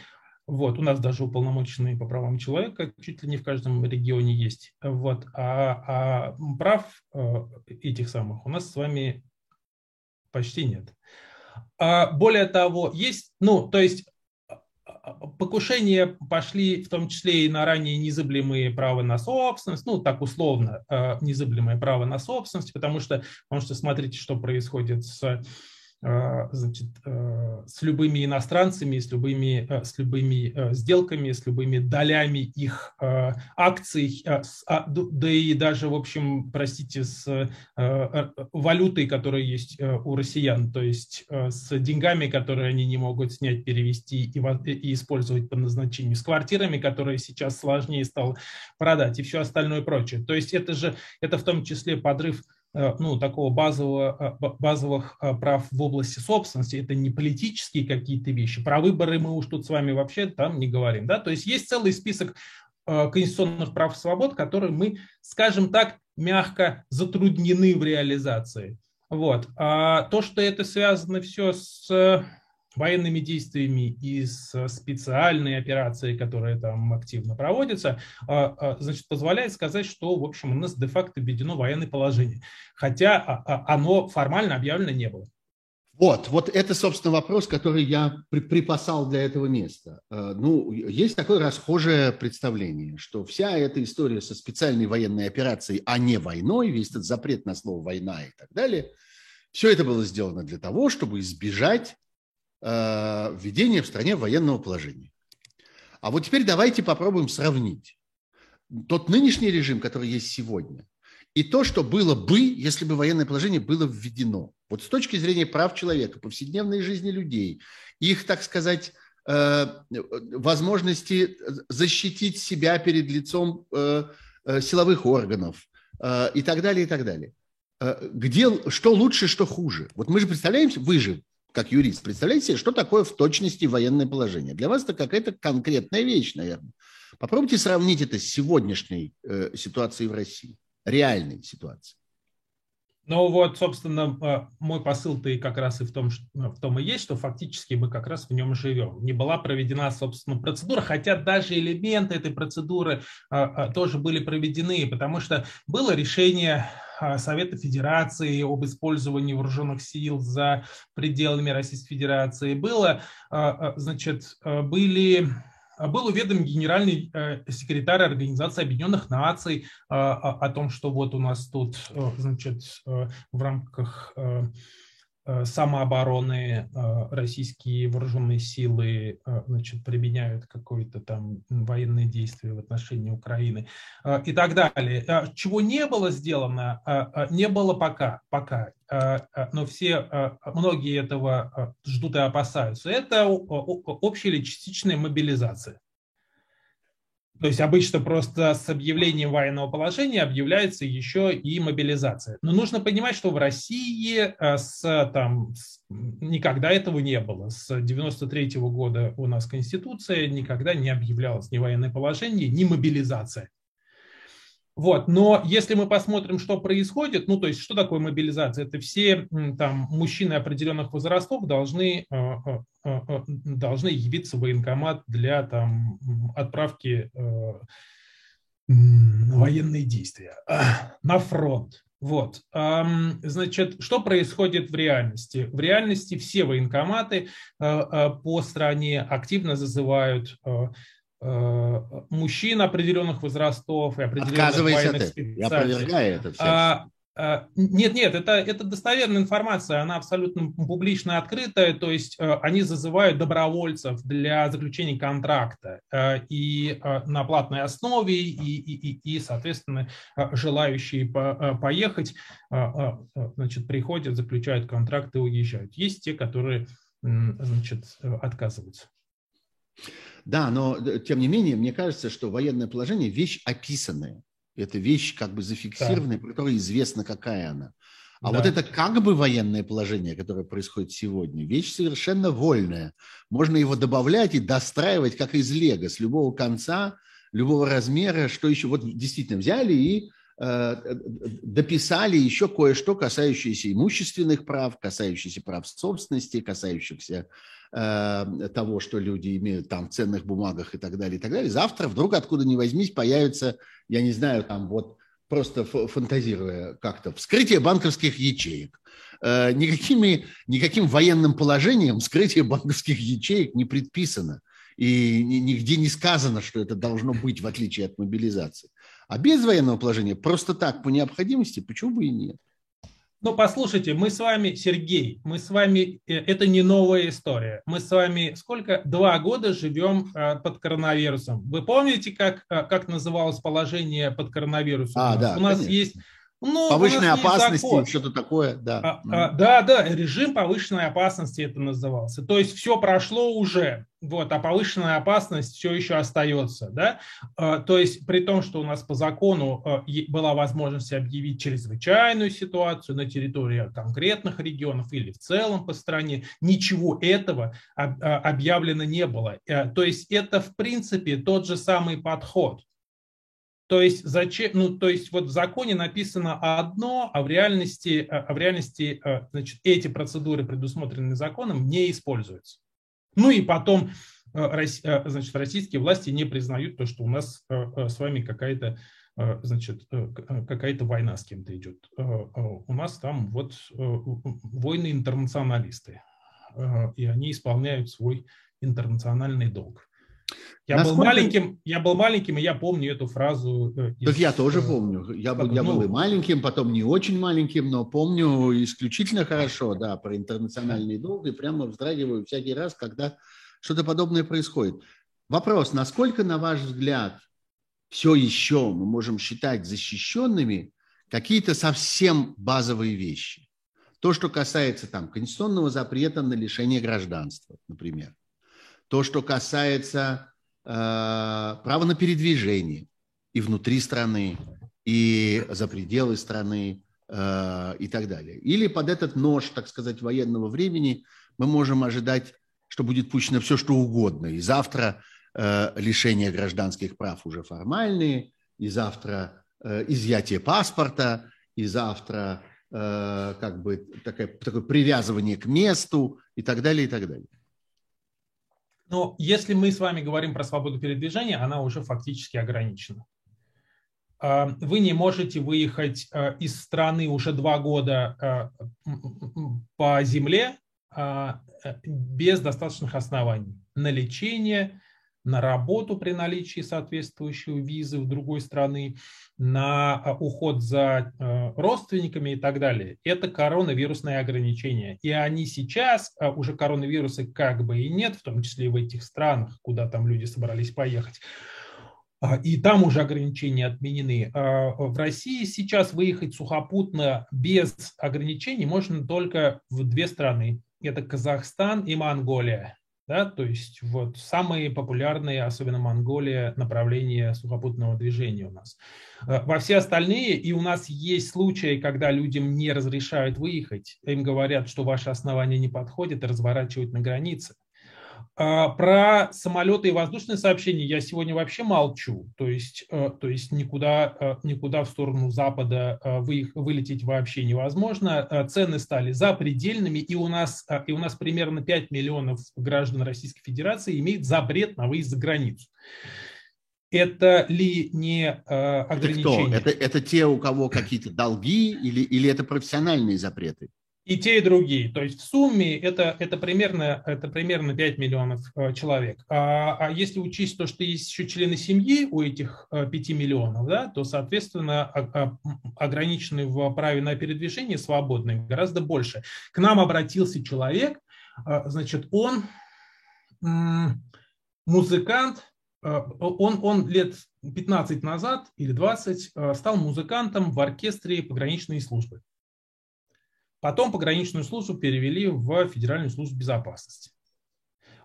Вот, у нас даже уполномоченные по правам человека чуть ли не в каждом регионе есть. Вот, а, а прав э, этих самых у нас с вами почти нет. А более того, есть, ну, то есть покушения пошли в том числе и на ранее незыблемые права на собственность, ну, так условно, э, незыблемое право на собственность, потому что, потому что смотрите, что происходит с Э, значит, э, с любыми иностранцами, с любыми, э, с любыми сделками, с любыми долями их акций, а, да и даже, в общем, простите, с валютой, которая есть у россиян, то есть с деньгами, которые они не могут снять, перевести и использовать по назначению, с квартирами, которые сейчас сложнее стало продать и все остальное прочее. То есть это же, это в том числе подрыв ну, такого базового, базовых прав в области собственности. Это не политические какие-то вещи. Про выборы мы уж тут с вами вообще там не говорим. Да? То есть есть целый список конституционных прав и свобод, которые мы, скажем так, мягко затруднены в реализации. Вот. А то, что это связано все с военными действиями и с специальной операцией, которая там активно проводится, а, а, значит, позволяет сказать, что, в общем, у нас де-факто введено военное положение. Хотя а, оно формально объявлено не было.
Вот, вот это, собственно, вопрос, который я при, припасал для этого места. Ну, есть такое расхожее представление, что вся эта история со специальной военной операцией, а не войной, весь этот запрет на слово «война» и так далее, все это было сделано для того, чтобы избежать Э, введения в стране военного положения. А вот теперь давайте попробуем сравнить тот нынешний режим, который есть сегодня, и то, что было бы, если бы военное положение было введено. Вот с точки зрения прав человека, повседневной жизни людей, их, так сказать, э, возможности защитить себя перед лицом э, силовых органов и так далее, и так далее. Где, что лучше, что хуже? Вот мы же представляем, вы же как юрист, представляете себе, что такое в точности военное положение? Для вас это какая-то конкретная вещь, наверное. Попробуйте сравнить это с сегодняшней э, ситуацией в России, реальной ситуацией.
Ну вот, собственно, э, мой посыл-то и как раз и в том, что, ну, в том и есть, что фактически мы как раз в нем живем. Не была проведена, собственно, процедура, хотя даже элементы этой процедуры а, а, тоже были проведены, потому что было решение Совета Федерации об использовании вооруженных сил за пределами Российской Федерации. Было, значит, были был уведомлен генеральный секретарь Организации Объединенных Наций о том, что вот у нас тут, значит, в рамках самообороны российские вооруженные силы значит, применяют какое-то там военные действия в отношении Украины и так далее. Чего не было сделано, не было пока, пока. Но все, многие этого ждут и опасаются, это общая или частичная мобилизация. То есть обычно просто с объявлением военного положения объявляется еще и мобилизация. Но нужно понимать, что в России с, там, с, никогда этого не было. С 93 -го года у нас Конституция никогда не объявлялась ни военное положение, ни мобилизация. Вот, но если мы посмотрим, что происходит, ну, то есть, что такое мобилизация? Это все там мужчины определенных возрастов должны, э, э, э, должны явиться в военкомат для там отправки военные действия на фронт. Вот. Значит, что происходит в реальности? В реальности все военкоматы по стране активно зазывают мужчин определенных возрастов и определенных военных
от специальностей. Я опровергаю это. А,
а, нет, нет, это, это достоверная информация, она абсолютно публичная, открытая, то есть э, они зазывают добровольцев для заключения контракта э, и на платной основе, и, и, и, соответственно, желающие поехать, значит, приходят, заключают контракт и уезжают. Есть те, которые, значит, отказываются.
Да, но э, тем не менее, мне кажется, что военное положение – вещь описанная. Это вещь как бы зафиксированная, да. которую известно, какая она. А да. вот это как бы военное положение, которое происходит сегодня, вещь совершенно вольная. Можно его добавлять и достраивать как из лего, с любого конца, любого размера, что еще. Вот действительно взяли и дописали еще кое-что, касающееся имущественных прав, касающееся прав собственности, касающихся Э, того, что люди имеют там в ценных бумагах и так далее, и так далее, завтра вдруг откуда ни возьмись появится, я не знаю, там вот просто фантазируя как-то, вскрытие банковских ячеек. Э, никакими, никаким военным положением вскрытие банковских ячеек не предписано. И нигде не сказано, что это должно быть, в отличие от мобилизации. А без военного положения просто так, по необходимости, почему бы и нет?
Ну, послушайте, мы с вами, Сергей, мы с вами, э, это не новая история. Мы с вами сколько? Два года живем э, под коронавирусом. Вы помните, как, э, как называлось положение под коронавирусом?
А,
у
нас,
да, у нас есть
Ну, Повышенной опасности, что-то такое, да.
А, а, да, да, режим повышенной опасности это назывался. То есть все прошло уже, вот, а повышенная опасность все еще остается, да. А, то есть при том, что у нас по закону а, была возможность объявить чрезвычайную ситуацию на территории конкретных регионов или в целом по стране, ничего этого а, объявлено не было. А, то есть это в принципе тот же самый подход. То есть, зачем, ну, то есть вот в законе написано одно, а в реальности, а, а в реальности а, значит, эти процедуры, предусмотренные законом, не используются. Ну и потом а, значит, российские власти не признают то, что у нас с вами какая-то значит, какая-то война с кем-то идет. У нас там вот войны-интернационалисты, и они исполняют свой интернациональный долг. Я Насколько... был маленьким, я был маленьким, и я помню эту фразу.
Э, из... Так я тоже э, помню. Я, был, я ну... был и маленьким, потом не очень маленьким, но помню исключительно хорошо, да, про интернациональный долг, и прямо вздрагиваю всякий раз, когда что-то подобное происходит. Вопрос, насколько, на ваш взгляд, все еще мы можем считать защищенными какие-то совсем базовые вещи? То, что касается там конституционного запрета на лишение гражданства, например – то, что касается э, права на передвижение и внутри страны, и за пределы страны, э, и так далее. Или под этот нож, так сказать, военного времени мы можем ожидать, что будет пущено все, что угодно. И завтра э, лишение гражданских прав уже формальные, и завтра э, изъятие паспорта, и завтра э, как бы такое, такое привязывание к месту и так далее, и так далее.
Но если мы с вами говорим про свободу передвижения, она уже фактически ограничена. А, вы не можете выехать а, из страны уже два года а, по земле без достаточных оснований на лечение, на работу при наличии соответствующей визы в другой страны, на а, уход за э, родственниками и так далее. Это коронавирусные ограничения. И они сейчас, а, уже коронавирусы как бы и нет, в том числе и в этих странах, куда там люди собрались поехать. А, и там уже ограничения отменены. В России сейчас выехать сухопутно без ограничений можно только в две страны. Это Казахстан и Монголия да, то есть вот самые популярные, особенно Монголия, направления сухопутного движения у нас. Э, во все остальные, и у нас есть случаи, когда людям не разрешают выехать, им говорят, что ваши основания не подходят, разворачивают на границе. А, про самолеты и воздушные сообщения я сегодня вообще молчу. То есть, э, то есть никуда, э, никуда в сторону Запада э, вы, вылететь вообще невозможно. Цены стали запредельными, и у, нас, и у нас примерно 5 миллионов граждан Российской Федерации имеют запрет на выезд за границу. Это ли не ограничение?
Это, кто? это, это те, у кого какие-то долги, или, или это профессиональные запреты?
И те, и другие. То есть в сумме это, это, примерно, это примерно 5 миллионов э, человек. А, а если учесть то, что есть еще члены семьи у этих 5 э, миллионов, да, то, соответственно, ограниченный в праве на передвижение свободный гораздо больше. К нам обратился человек, э, значит, он музыкант, он, он лет 15 назад или 20 стал музыкантом в оркестре пограничной службы. Потом пограничную службу перевели в Федеральную службу безопасности.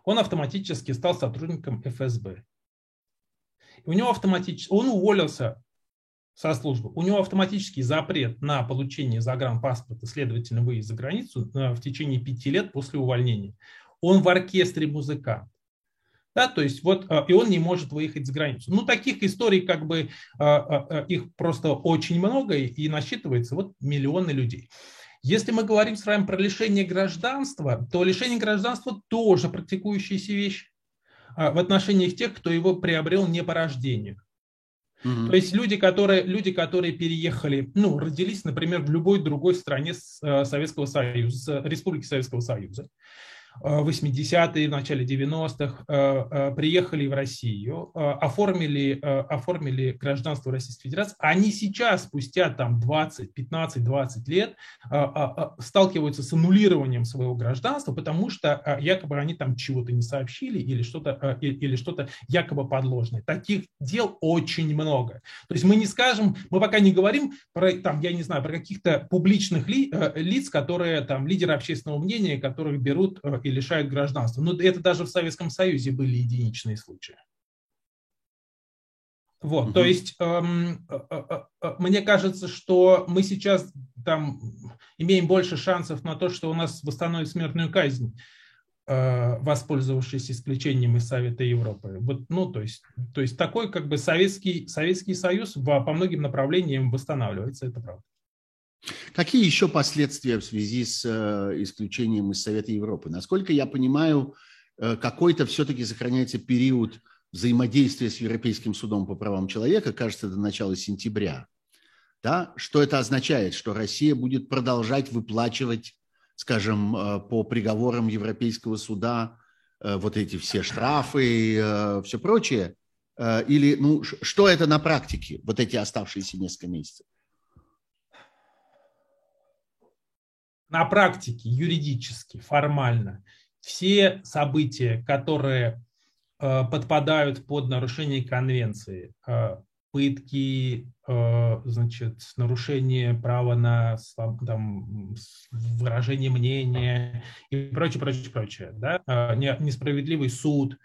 Он автоматически стал сотрудником ФСБ. У него автоматически, он уволился со службы. У него автоматический запрет на получение загранпаспорта, следовательно, выезд за границу э, в течение пяти лет после увольнения. Он в оркестре музыкант. Да, то есть вот, э, и он не может выехать за границу. Ну, таких историй, как бы, э, их просто очень много, и насчитывается вот миллионы людей. Если мы говорим с вами про лишение гражданства, то лишение гражданства тоже практикующаяся вещь а, в отношениях тех, кто его приобрел не по рождению. Угу. То есть люди которые, люди, которые переехали, ну, родились, например, в любой другой стране э, Советского Союза, Республики Советского Союза, 80-е, в начале 90-х э, э, приехали в Россию, э, оформили, оформили гражданство Российской Федерации, они сейчас, спустя там 20, 15, 20 лет, сталкиваются с аннулированием своего гражданства, потому что якобы они там чего-то не сообщили или что-то или что-то якобы подложное. Таких дел очень много. То есть мы не скажем, мы пока не говорим про, там, я не знаю, про каких-то публичных ли, лиц, которые там лидеры общественного мнения, которых берут и лишают гражданства. Но это даже в Советском Союзе были единичные случаи. Вот, угу. то есть эм, э, э, э, мне кажется, что мы сейчас там имеем больше шансов на то, что у нас восстановят смертную казнь, э, воспользовавшись исключением из Совета Европы. Вот, ну, то есть, то есть такой как бы Советский, Советский Союз в, по многим направлениям восстанавливается, это правда.
Какие еще последствия в связи с э, исключением из Совета Европы? Насколько я понимаю, э, какой-то все-таки сохраняется период взаимодействия с Европейским судом по правам человека, кажется, до начала сентября. Да? Что это означает? Что Россия будет продолжать выплачивать, скажем, э, по приговорам Европейского суда вот эти все штрафы, все прочее? Или ну, что это на практике, вот эти оставшиеся несколько месяцев?
На практике, юридически, формально, все события, которые э, подпадают под нарушение конвенции, э, пытки, э, значит, нарушение права на там, выражение мнения и прочее, прочее, прочее, да? несправедливый суд,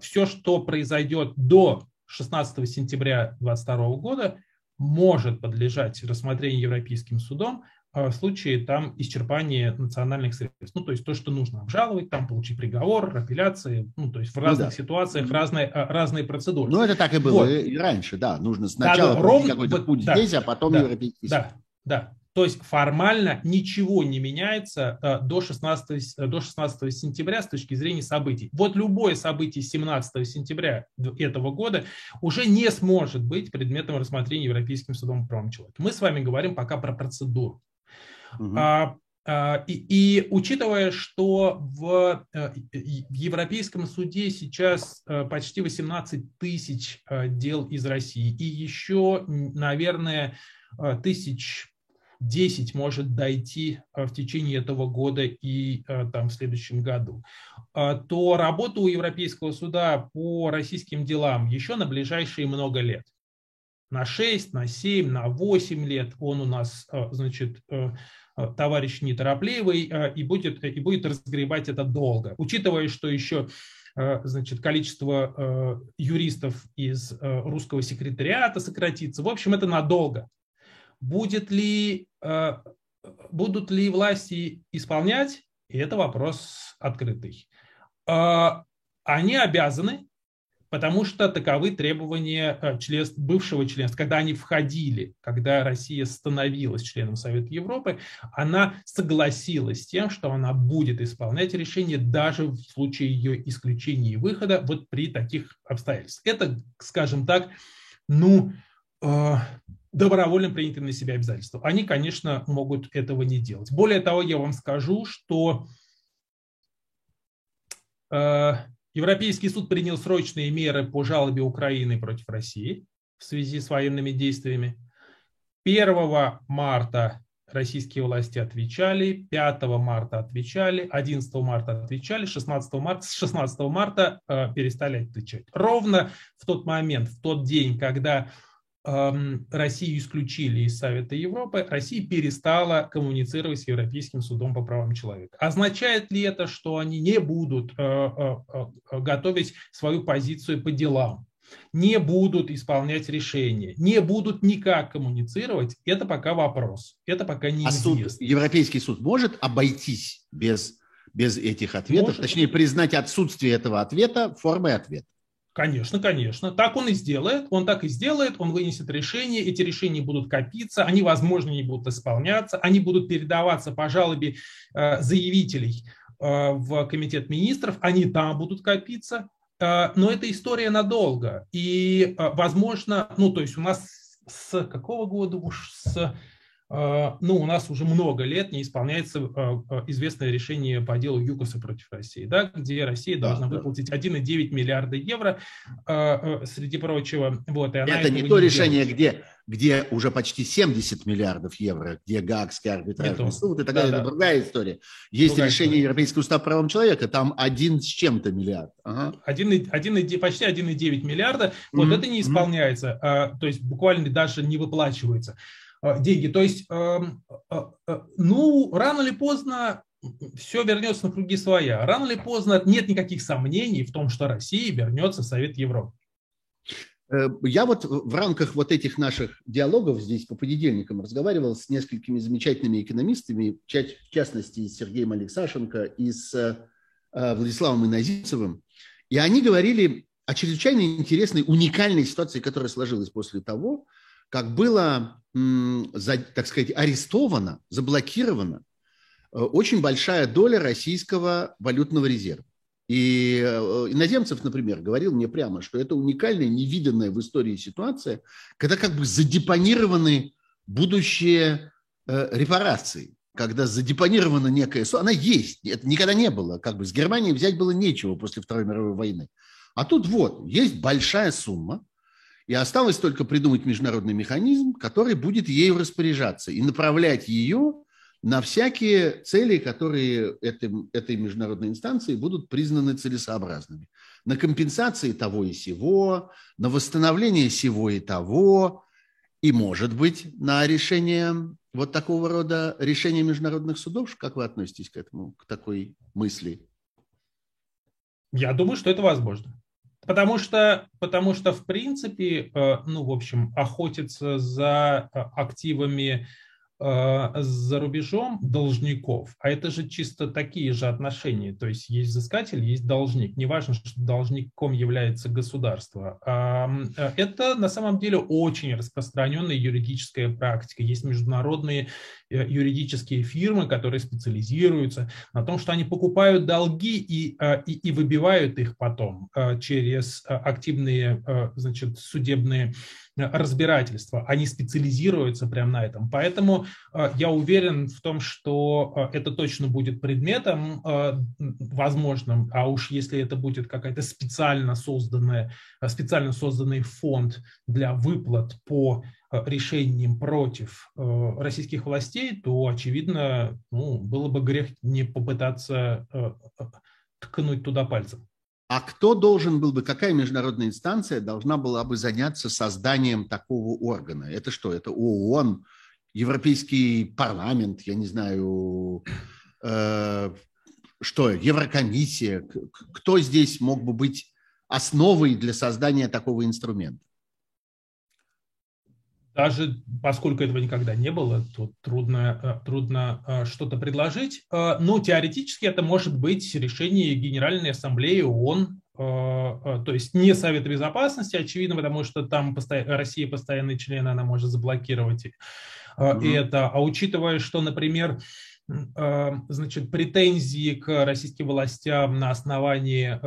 все, что произойдет до 16 сентября 2022 года, может подлежать рассмотрению Европейским судом случае там исчерпания национальных средств. Ну, то есть то, что нужно обжаловать, там получить приговор, апелляции, ну, то есть в ну разных ну, да. ситуациях разные, а, разные процедуры.
Ну, это так и было вот. и раньше, да. Нужно сначала да, да, ровно, какой-то вот, путь да, здесь, а потом
да,
европейский
Да, да. То есть формально ничего не меняется э, до 16, до 16 сентября с точки зрения событий. Вот любое событие 17 сентября этого года уже не сможет быть предметом рассмотрения Европейским судом по правам человека. Мы с вами говорим пока про процедуру. Угу. А, и, и учитывая, что в, э, Европейском суде сейчас э, почти 18 тысяч э, дел из России, и еще, наверное, тысяч 10 может дойти в течение этого года и там, в следующем году, то работа у Европейского суда по российским делам еще на ближайшие много лет. На 6, на 7, на 8 лет он у нас, значит, Э, товарищ неторопливый э, и будет, и будет разгребать это долго. Учитывая, что еще э, значит, количество юристов из русского секретариата сократится. В общем, это надолго. Будет ли, будут ли власти исполнять? И это вопрос открытый. Они обязаны потому что таковы требования э, членств, бывшего членства. Когда они входили, когда Россия становилась членом Совета Европы, она согласилась с тем, что она будет исполнять решение даже в случае ее исключения и выхода вот при таких обстоятельствах. Это, скажем так, ну, э, добровольно принятые на себя обязательства. Они, конечно, могут этого не делать. Более того, я вам скажу, что э, Европейский суд принял срочные меры по жалобе Украины против России в связи с военными действиями. 1 марта российские власти отвечали, 5 марта отвечали, 11 марта отвечали, 16 марта, с 16 марта э, перестали отвечать. Ровно в тот момент, в тот день, когда Россию исключили из Совета Европы, Россия перестала коммуницировать с Европейским судом по правам человека. Означает ли это, что они не будут э, э, э, готовить свою позицию по делам? не будут исполнять решения, не будут никак коммуницировать, это пока вопрос. Это пока неизвестно.
А суд, Европейский суд может обойтись без, без этих ответов, может. точнее признать отсутствие этого ответа формой ответа?
Конечно, конечно. Так он и сделает. Он так и сделает. Он вынесет решение. Эти решения будут копиться. Они, возможно, не будут исполняться. Они будут передаваться по жалобе э, заявителей э, в комитет министров. Они там будут копиться. Э, но эта история надолго. И, возможно, ну, то есть у нас с какого года уж с ну, у нас уже много лет не исполняется а, а, известное решение по делу ЮКОСа против России, да, где Россия должна да. выплатить 1,9 миллиарда евро, среди прочего. Вот,
и она это не то не решение, где, где уже почти 70 миллиардов евро, где Гаагский арбитражный суд и так далее. Да, это да. другая история. Есть другая решение история. Европейского устава правам человека, там один с чем-то миллиард.
Ага. Один, один, почти 1,9 миллиарда. Mm-hmm. Вот это не исполняется, mm-hmm. то есть буквально даже не выплачивается. Э, деньги. То есть, эм, э, э, ну, рано или поздно все вернется на круги своя. Рано или поздно нет никаких сомнений в том, что Россия вернется в Совет Европы.
Я вот в рамках вот этих наших диалогов здесь по понедельникам разговаривал с несколькими замечательными экономистами, в частности, с Сергеем Алексашенко и с Владиславом Иноземцевым. И они говорили о чрезвычайно интересной, уникальной ситуации, которая сложилась после того, как было, так сказать, арестовано, заблокировано э, очень большая доля российского валютного резерва. И э, иноземцев, например, говорил мне прямо, что это уникальная, невиданная в истории ситуация, когда как бы задепонированы будущие э, репарации, когда задепонирована некая... Она есть, это никогда не было. Как бы с Германией взять было нечего после Второй мировой войны. А тут вот, есть большая сумма, и осталось только придумать международный механизм, который будет ею распоряжаться и направлять ее на всякие цели, которые этой, этой международной инстанции будут признаны целесообразными. На компенсации того и сего, на восстановление сего и того, и, может быть, на решение вот такого рода решения международных судов. Как вы относитесь к этому, к такой мысли?
Я думаю, что это возможно. Потому что, потому что, в принципе, э, ну, в общем, охотиться за э, активами Э, за рубежом должников, а это же чисто такие же отношения, то есть есть взыскатель, есть должник, неважно, что должником является государство. Это на самом деле очень распространенная юридическая практика. Есть международные юридические фирмы, которые специализируются на том, что они покупают долги и, и, и выбивают их потом через активные значит, судебные разбирательства. Они специализируются прямо на этом. Поэтому э, я уверен в том, что э, это точно будет предметом э, возможным, а уж если это будет какая-то специально созданная, специально созданный фонд для выплат по решениям против российских властей, то, очевидно, ну, было бы грех не попытаться ткнуть туда пальцем.
А кто должен был бы, какая международная инстанция должна была бы заняться созданием такого органа? Это что? Это ООН, Европейский парламент, я не знаю, э, что, Еврокомиссия? Кто здесь мог бы быть основой для создания такого инструмента?
Даже поскольку этого никогда не было, то трудно, э, трудно э, что-то предложить. Э, но теоретически это может быть решение Генеральной Ассамблеи ООН, то есть не Совета Безопасности, очевидно, потому что там Россия постоянный член, она может заблокировать mm-hmm. это. А учитывая, что, например, значит, претензии к российским властям на основании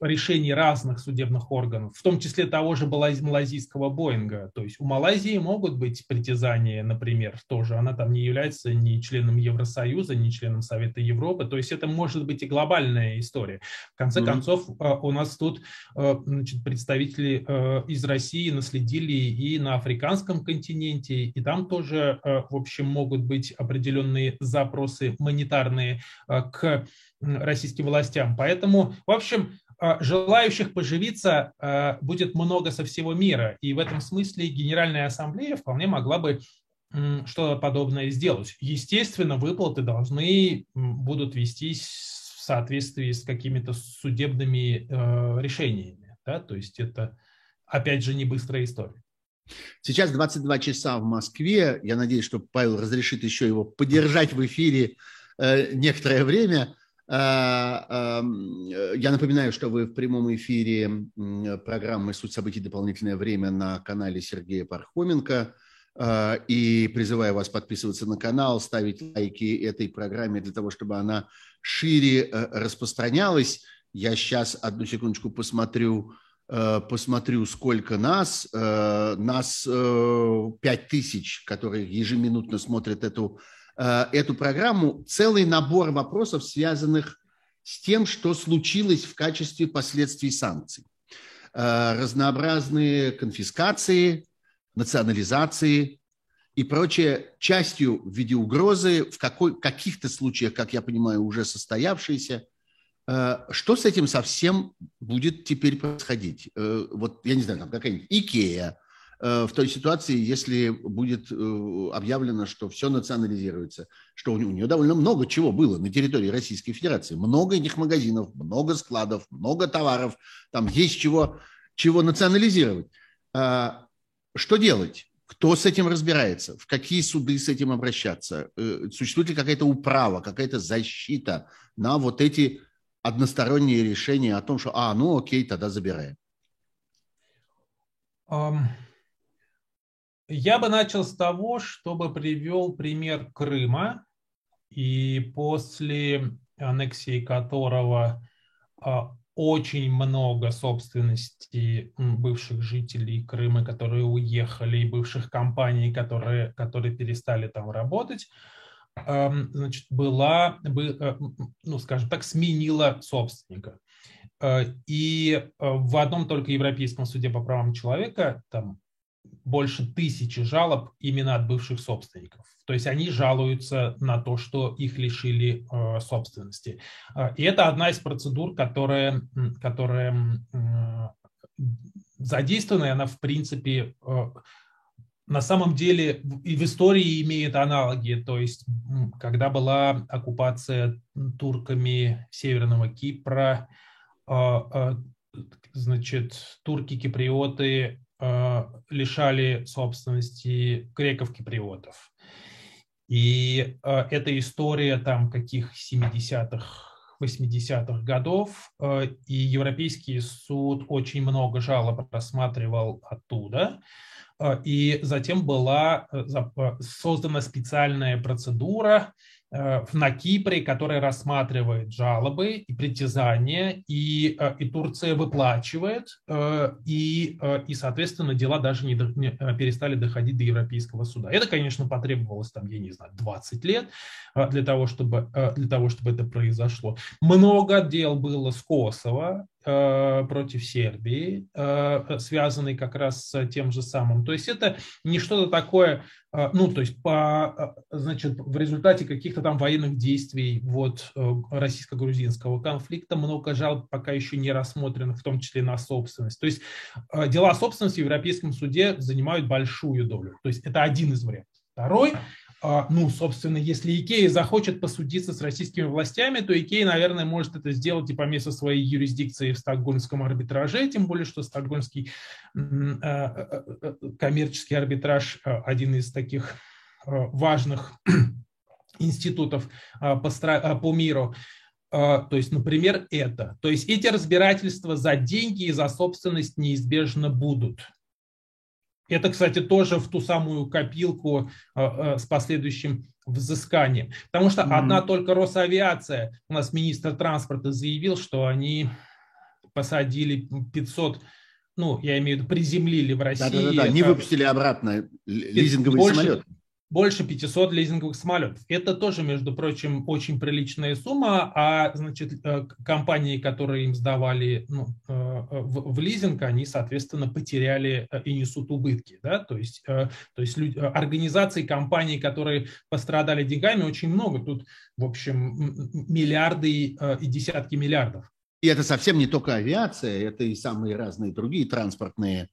решений разных судебных органов, в том числе того же малазийского Боинга. То есть у Малайзии могут быть притязания, например, тоже. Она там не является ни членом Евросоюза, ни членом Совета Европы. То есть это может быть и глобальная история. В конце mm-hmm. концов, э, у нас тут э, значит, представители э, из России наследили и на африканском континенте, и там тоже, в общем, могут быть определенные запросы монетарные к российским властям. Поэтому, в общем, а, желающих поживиться а, будет много со всего мира. И в этом смысле Генеральная Ассамблея вполне могла бы что-то подобное сделать. Естественно, выплаты должны будут вестись в соответствии с какими-то судебными э, решениями. Да? То есть это, опять же, не быстрая история.
Сейчас 22 часа в Москве. Я надеюсь, что Павел разрешит еще его поддержать в эфире э, некоторое время. А, э, я напоминаю, что вы в прямом эфире программы «Суть событий. Дополнительное время» на канале Сергея Пархоменко. А, и призываю вас подписываться на канал, ставить лайки этой программе для того, чтобы она шире э, распространялась. Я сейчас одну секундочку посмотрю, э, посмотрю, сколько нас, э, нас э, 5 тысяч, которые ежеминутно смотрят эту, э, эту программу, целый набор вопросов, связанных с тем, что случилось в качестве последствий санкций. Э, разнообразные конфискации, национализации, и прочее, частью в виде угрозы, в какой, каких-то случаях, как я понимаю, уже состоявшиеся. Э, что с этим совсем будет теперь происходить? Э, вот, я не знаю, там какая-нибудь Икея, э, в той ситуации, если будет объявлено, что все национализируется, что у нее довольно много чего было на территории Российской Федерации. Много этих магазинов, много складов, много товаров, там есть чего, чего национализировать. Что делать? Кто с этим разбирается? В какие суды с этим обращаться? Э, существует ли какая-то управа, какая-то защита на вот эти односторонние решения о том, что, а, ну окей, тогда забираем?
Я бы начал с того, чтобы привел пример Крыма, и после аннексии которого а, очень много собственности бывших жителей Крыма, которые уехали, и бывших компаний, которые, которые перестали там работать, значит, была, э, ну, скажем так, сменила собственника. Э, и э, в одном только Европейском суде по правам человека там больше тысячи жалоб именно от бывших собственников. То есть они жалуются на то, что их лишили э, собственности. Э, и это одна из процедур, которая, которая э, задействована, и она в принципе э, на самом деле и в истории имеет аналоги. То есть когда была оккупация турками Северного Кипра, э, э, значит, турки-киприоты Э, лишали собственности греков-киприотов. И э, эта история там каких 70-х, 80-х годов, э, и Европейский суд очень много жалоб рассматривал оттуда. И затем была создана специальная процедура, Э, на Кипре, который рассматривает жалобы и притязания, и, э, и Турция выплачивает, э, и, и, соответственно, дела даже не, не перестали доходить до Европейского суда. Это, конечно, потребовалось, там, я не знаю, 20 лет для того, чтобы, для того, чтобы это произошло. Много дел было с Косово, Э, против Сербии, э, связанный как раз с тем же самым. То есть это не что-то такое, э, ну, то есть по, значит, в результате каких-то там военных действий вот российско-грузинского конфликта много жалоб пока еще не рассмотрено, в том числе на собственность. То есть дела собственности в Европейском суде занимают большую долю. То есть это один из вариантов. Второй ну, собственно, если Икея захочет посудиться с российскими властями, то Икея, наверное, может это сделать и по месту своей юрисдикции в стокгольмском арбитраже, тем более, что стокгольмский а, а, коммерческий арбитраж один из таких важных институтов по миру. То есть, например, это. То есть эти разбирательства за деньги и за собственность неизбежно будут. Это, кстати, тоже в ту самую копилку э, э, с последующим взысканием. Потому что mm-hmm. одна только Росавиация, у нас министр транспорта заявил, что они посадили 500 ну, я имею в виду, приземлили в России. Да-да-да,
не выпустили обратно лизинговый больше, самолет
больше 500 лизинговых самолетов. Это тоже, между прочим, очень приличная сумма, а значит, э, компании, которые им сдавали ну, э, в, в лизинг, они, соответственно, потеряли э, и несут убытки. Да? То есть, то есть люди, организаций, компаний, которые пострадали деньгами, очень много. Тут, в общем, миллиарды и десятки миллиардов.
И это совсем не только авиация, это и самые разные другие транспортные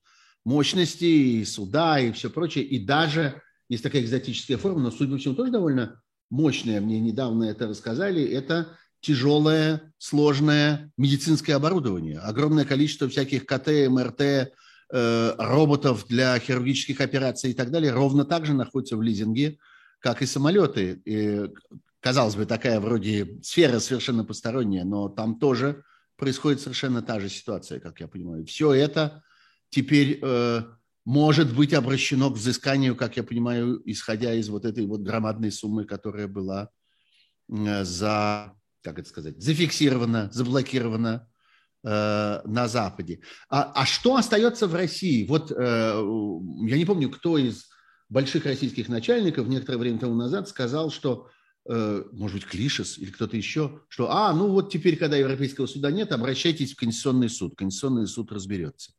мощности, и суда, и все прочее, и даже есть такая экзотическая форма, но, судя по всему, тоже довольно мощная. Мне недавно это рассказали. Это тяжелое, сложное медицинское оборудование. Огромное количество всяких КТ, МРТ, э, роботов для хирургических операций и так далее ровно так же находятся в лизинге, как и самолеты. И, казалось бы, такая вроде сфера совершенно посторонняя, но там тоже происходит совершенно та же ситуация, как я понимаю. Все это теперь э, может быть обращено к взысканию, как я понимаю, исходя из вот этой вот громадной суммы, которая была за, как это сказать, зафиксирована, заблокирована на Западе. А, а что остается в России? Вот я не помню, кто из больших российских начальников некоторое время тому назад сказал, что Э, может быть, Клишес или кто-то еще, что, а, ну вот теперь, когда Европейского суда нет, обращайтесь в Конституционный суд. Конституционный суд разберется.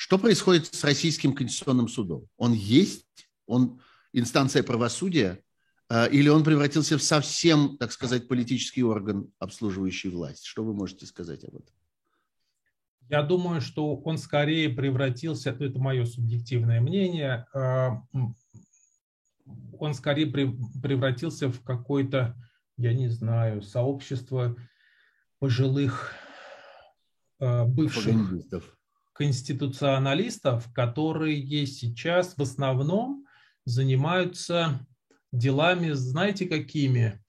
Что происходит с Российским Конституционным судом? Он есть? Он инстанция правосудия? Э, или он превратился в совсем, так сказать, политический орган, обслуживающий власть? Что вы можете сказать об этом?
Я думаю, что он скорее превратился, это мое субъективное мнение, э, он скорее превратился в какое-то, я не знаю, сообщество пожилых э, бывших конституционалистов, которые сейчас в основном занимаются делами, знаете, какими?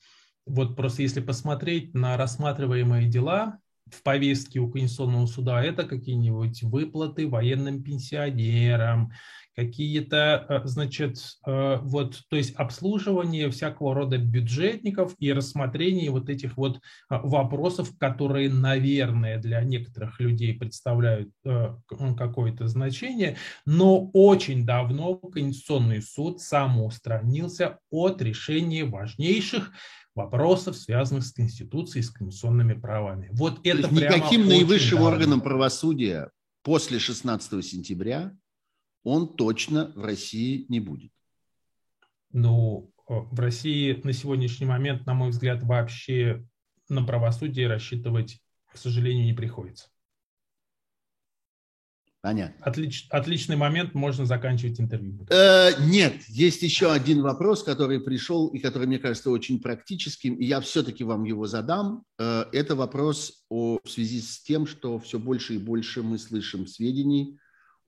Вот просто если посмотреть на рассматриваемые дела в повестке у Конституционного суда, это какие-нибудь выплаты военным пенсионерам, какие-то, э, значит, э, вот, то есть обслуживание всякого рода бюджетников и рассмотрение вот этих вот э, вопросов, которые, наверное, для некоторых людей представляют какое-то значение, но очень давно Конституционный суд самоустранился от решения важнейших вопросов, связанных с Конституцией, с конституционными правами. Вот
это никаким наивысшим органом правосудия после 16 сентября он точно в России не будет.
Ну, э, в России на сегодняшний момент, на мой взгляд, вообще на правосудие рассчитывать, к сожалению, не приходится.
Понятно.
Отлич, отличный момент, можно заканчивать интервью.
Э, нет, есть еще один вопрос, который пришел и который, мне кажется, очень практическим, и я все-таки вам его задам. Э, это вопрос о, в связи с тем, что все больше и больше мы слышим сведений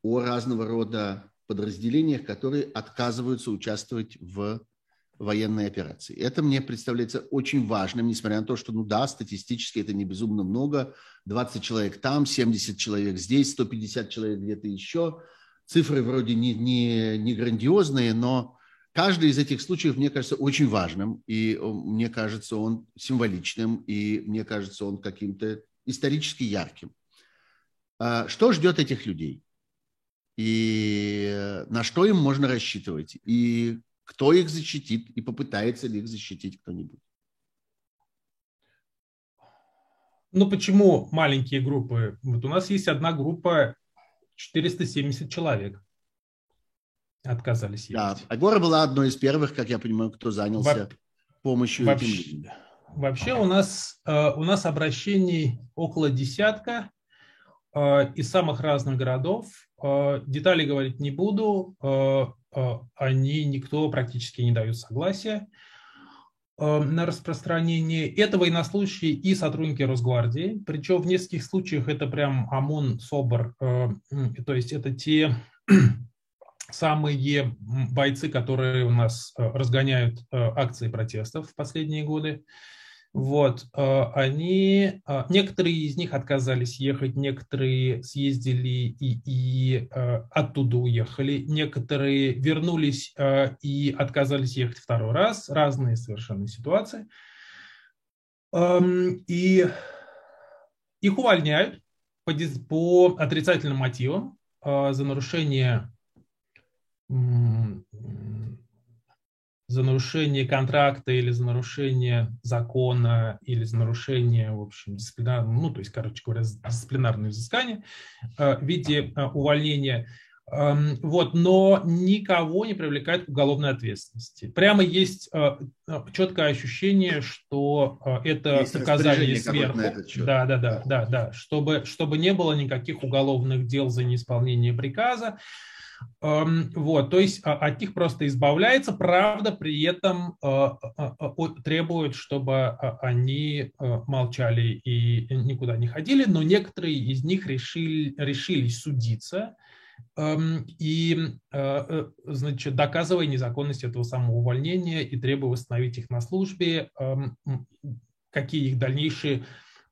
о разного рода подразделениях, которые отказываются участвовать в военной операции. Это мне представляется очень важным, несмотря на то, что, ну да, статистически это не безумно много. 20 человек там, 70 человек здесь, 150 человек где-то еще. Цифры вроде не, не, не грандиозные, но каждый из этих случаев, мне кажется, очень важным. И мне кажется, он символичным, и мне кажется, он каким-то исторически ярким. А что ждет этих людей? И на что им можно рассчитывать, и кто их защитит, и попытается ли их защитить кто-нибудь.
Ну, почему маленькие группы? Вот у нас есть одна группа 470 человек. Отказались
ехать. Да, Агора была одной из первых, как я понимаю, кто занялся Во... помощью
вообще, этим Вообще у нас, э, у нас обращений около десятка э, из самых разных городов. Э, детали говорить не буду, э, э, они никто практически не дают согласия на распространение. Это военнослужащие и сотрудники Росгвардии, причем в нескольких случаях это прям ОМОН, СОБР, то есть это те самые бойцы, которые у нас разгоняют акции протестов в последние годы. Вот, э, они, э, некоторые из них отказались ехать, некоторые съездили и, и э, оттуда уехали, некоторые вернулись и отказались ехать второй раз, разные совершенно ситуации. И их увольняют по, по отрицательным мотивам за нарушение за нарушение контракта или за нарушение закона или за нарушение, в общем, дисциплинарного, ну, то есть, короче говоря, дисциплинарное взыскание э, в виде э, увольнения. Эм, вот, но никого не привлекает к уголовной ответственности. Прямо есть э, четкое ощущение, что это есть наказание сверху. Да, да, да, да, да, чтобы, чтобы не было никаких уголовных дел за неисполнение приказа. Вот, то есть а, от них просто избавляется, правда, при этом а, а, требует, чтобы они молчали и никуда не ходили, но некоторые из них решили, решили судиться. И, э, значит, доказывая незаконность этого самого увольнения и требуя восстановить их на службе, какие их дальнейшие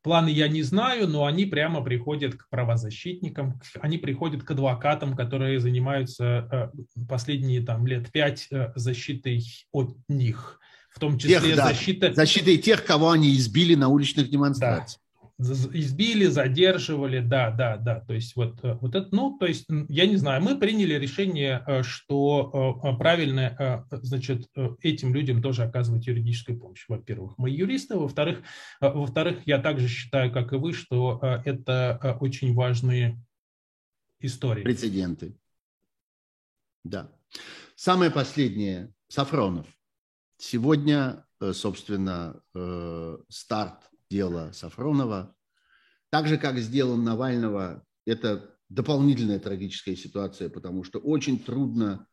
Планы я не знаю, но они прямо приходят к правозащитникам, они приходят к адвокатам, которые занимаются э, последние там, лет пять э, защитой от них. В том числе
тех, да, защита... защитой тех, кого они избили на уличных демонстрациях.
Избили, задерживали, да, да, да, то есть вот, э, вот это, ну, то есть, я не знаю, мы приняли решение, э, что э, правильно, значит, этим людям тоже оказывать юридическую помощь, во-первых, мы юристы, во-вторых, во-вторых, я также считаю, как и вы, что это очень важные истории.
Прецеденты. Да. Самое последнее, Сафронов. Сегодня, собственно, старт дело Сафронова. Так же, как с делом Навального, это дополнительная трагическая ситуация, потому что очень трудно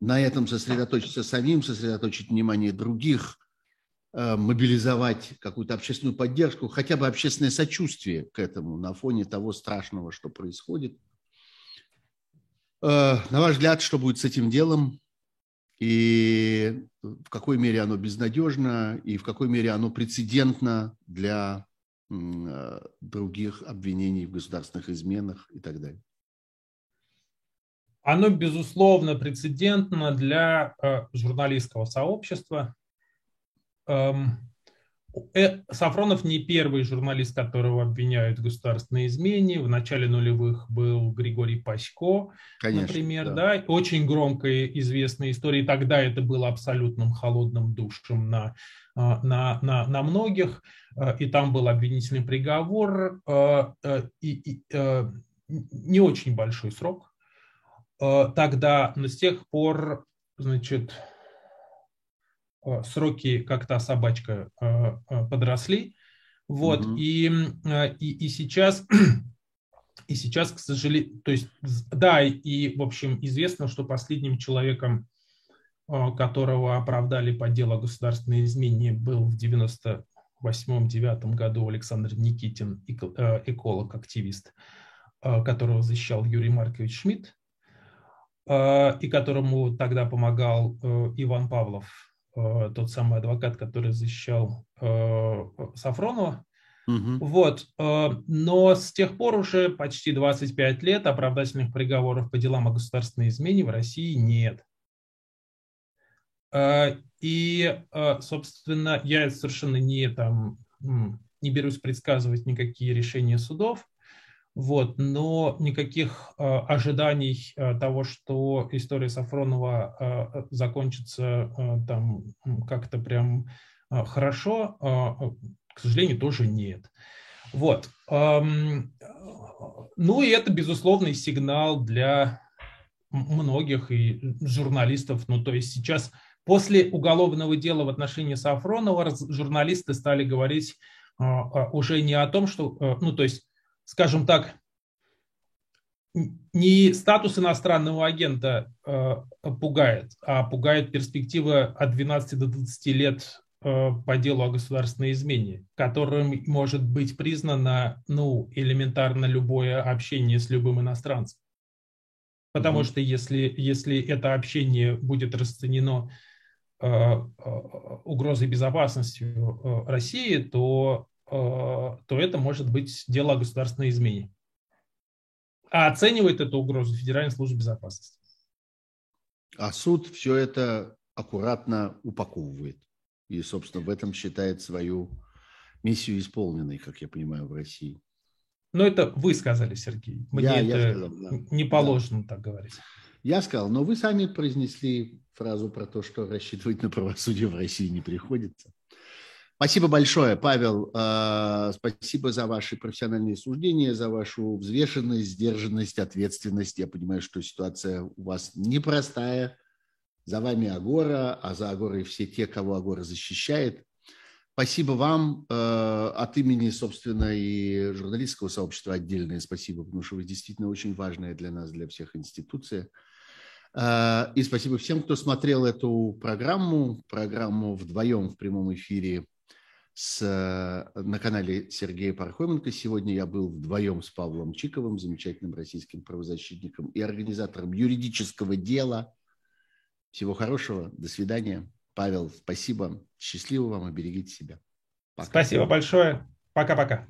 на этом сосредоточиться самим, сосредоточить внимание других, э, мобилизовать какую-то общественную поддержку, хотя бы общественное сочувствие к этому на фоне того страшного, что происходит. Э, на ваш взгляд, что будет с этим делом? И в какой мере оно безнадежно, и в какой мере оно прецедентно для э, других обвинений в государственных изменах и так далее.
Оно, безусловно, прецедентно для э, журналистского сообщества. Эм, Сафронов не первый журналист, которого обвиняют в государственной измене. В начале нулевых был Григорий Пасько, Конечно, например, да. да. Очень громкая известная история. тогда это было абсолютным холодным душем на, а, на, на, на многих. А, и там был обвинительный приговор. А, и, и, не очень большой срок тогда, но с тех пор, значит, Э, сроки, как та собачка, э, э, подросли. Вот, угу. и, и, и сейчас, и сейчас, к сожалению, то есть, да, и, в общем, известно, что последним человеком, которого оправдали по делу о государственной измене, был в 98-9 году Александр Никитин, эколог-активист, которого защищал Юрий Маркович Шмидт, и которому тогда помогал Иван Павлов, Э, тот самый адвокат, который защищал э, Сафронова. Угу. Вот. Э, но с тех пор уже почти 25 лет оправдательных приговоров по делам о государственной измене в России нет. И, собственно, я совершенно не, там, не берусь предсказывать никакие решения судов. Вот, но никаких э, ожиданий э, того, что история Сафронова э, закончится э, там как-то прям э, хорошо, э, к сожалению, тоже нет. Вот. Эм, ну и это безусловный сигнал для многих и журналистов. Ну то есть сейчас после уголовного дела в отношении Сафронова журналисты стали говорить уже не о том, что, ну то есть скажем так, не статус иностранного агента э, пугает, а пугает перспектива от 12 до 20 лет э, по делу о государственной измене, которым может быть признано ну, элементарно любое общение с любым иностранцем. Потому mm-hmm. что если, если это общение будет расценено э, э, угрозой безопасности э, России, то то это может быть дело о государственной измене. А оценивает эту угрозу Федеральная служба безопасности.
А суд все это аккуратно упаковывает. И, собственно, в этом считает свою миссию исполненной, как я понимаю, в России.
Но это вы сказали, Сергей. Мне я, это я сказал, да. не положено да. так говорить.
Я сказал, но вы сами произнесли фразу про то, что рассчитывать на правосудие в России не приходится. Спасибо большое, Павел. А, спасибо за ваши профессиональные суждения, за вашу взвешенность, сдержанность, ответственность. Я понимаю, что ситуация у вас непростая. За вами Агора, а за Агорой все те, кого Агора защищает. Спасибо вам а, от имени, собственно, и журналистского сообщества отдельное спасибо, потому что вы действительно очень важная для нас, для всех институция. А, и спасибо всем, кто смотрел эту программу, программу вдвоем в прямом эфире с, э, на канале Сергея Пархоменко. Сегодня я был вдвоем с Павлом Чиковым, замечательным российским правозащитником и организатором юридического дела. Всего хорошего, до свидания. Павел, спасибо, счастливо вам и берегите себя.
Пока. Спасибо большое, пока-пока.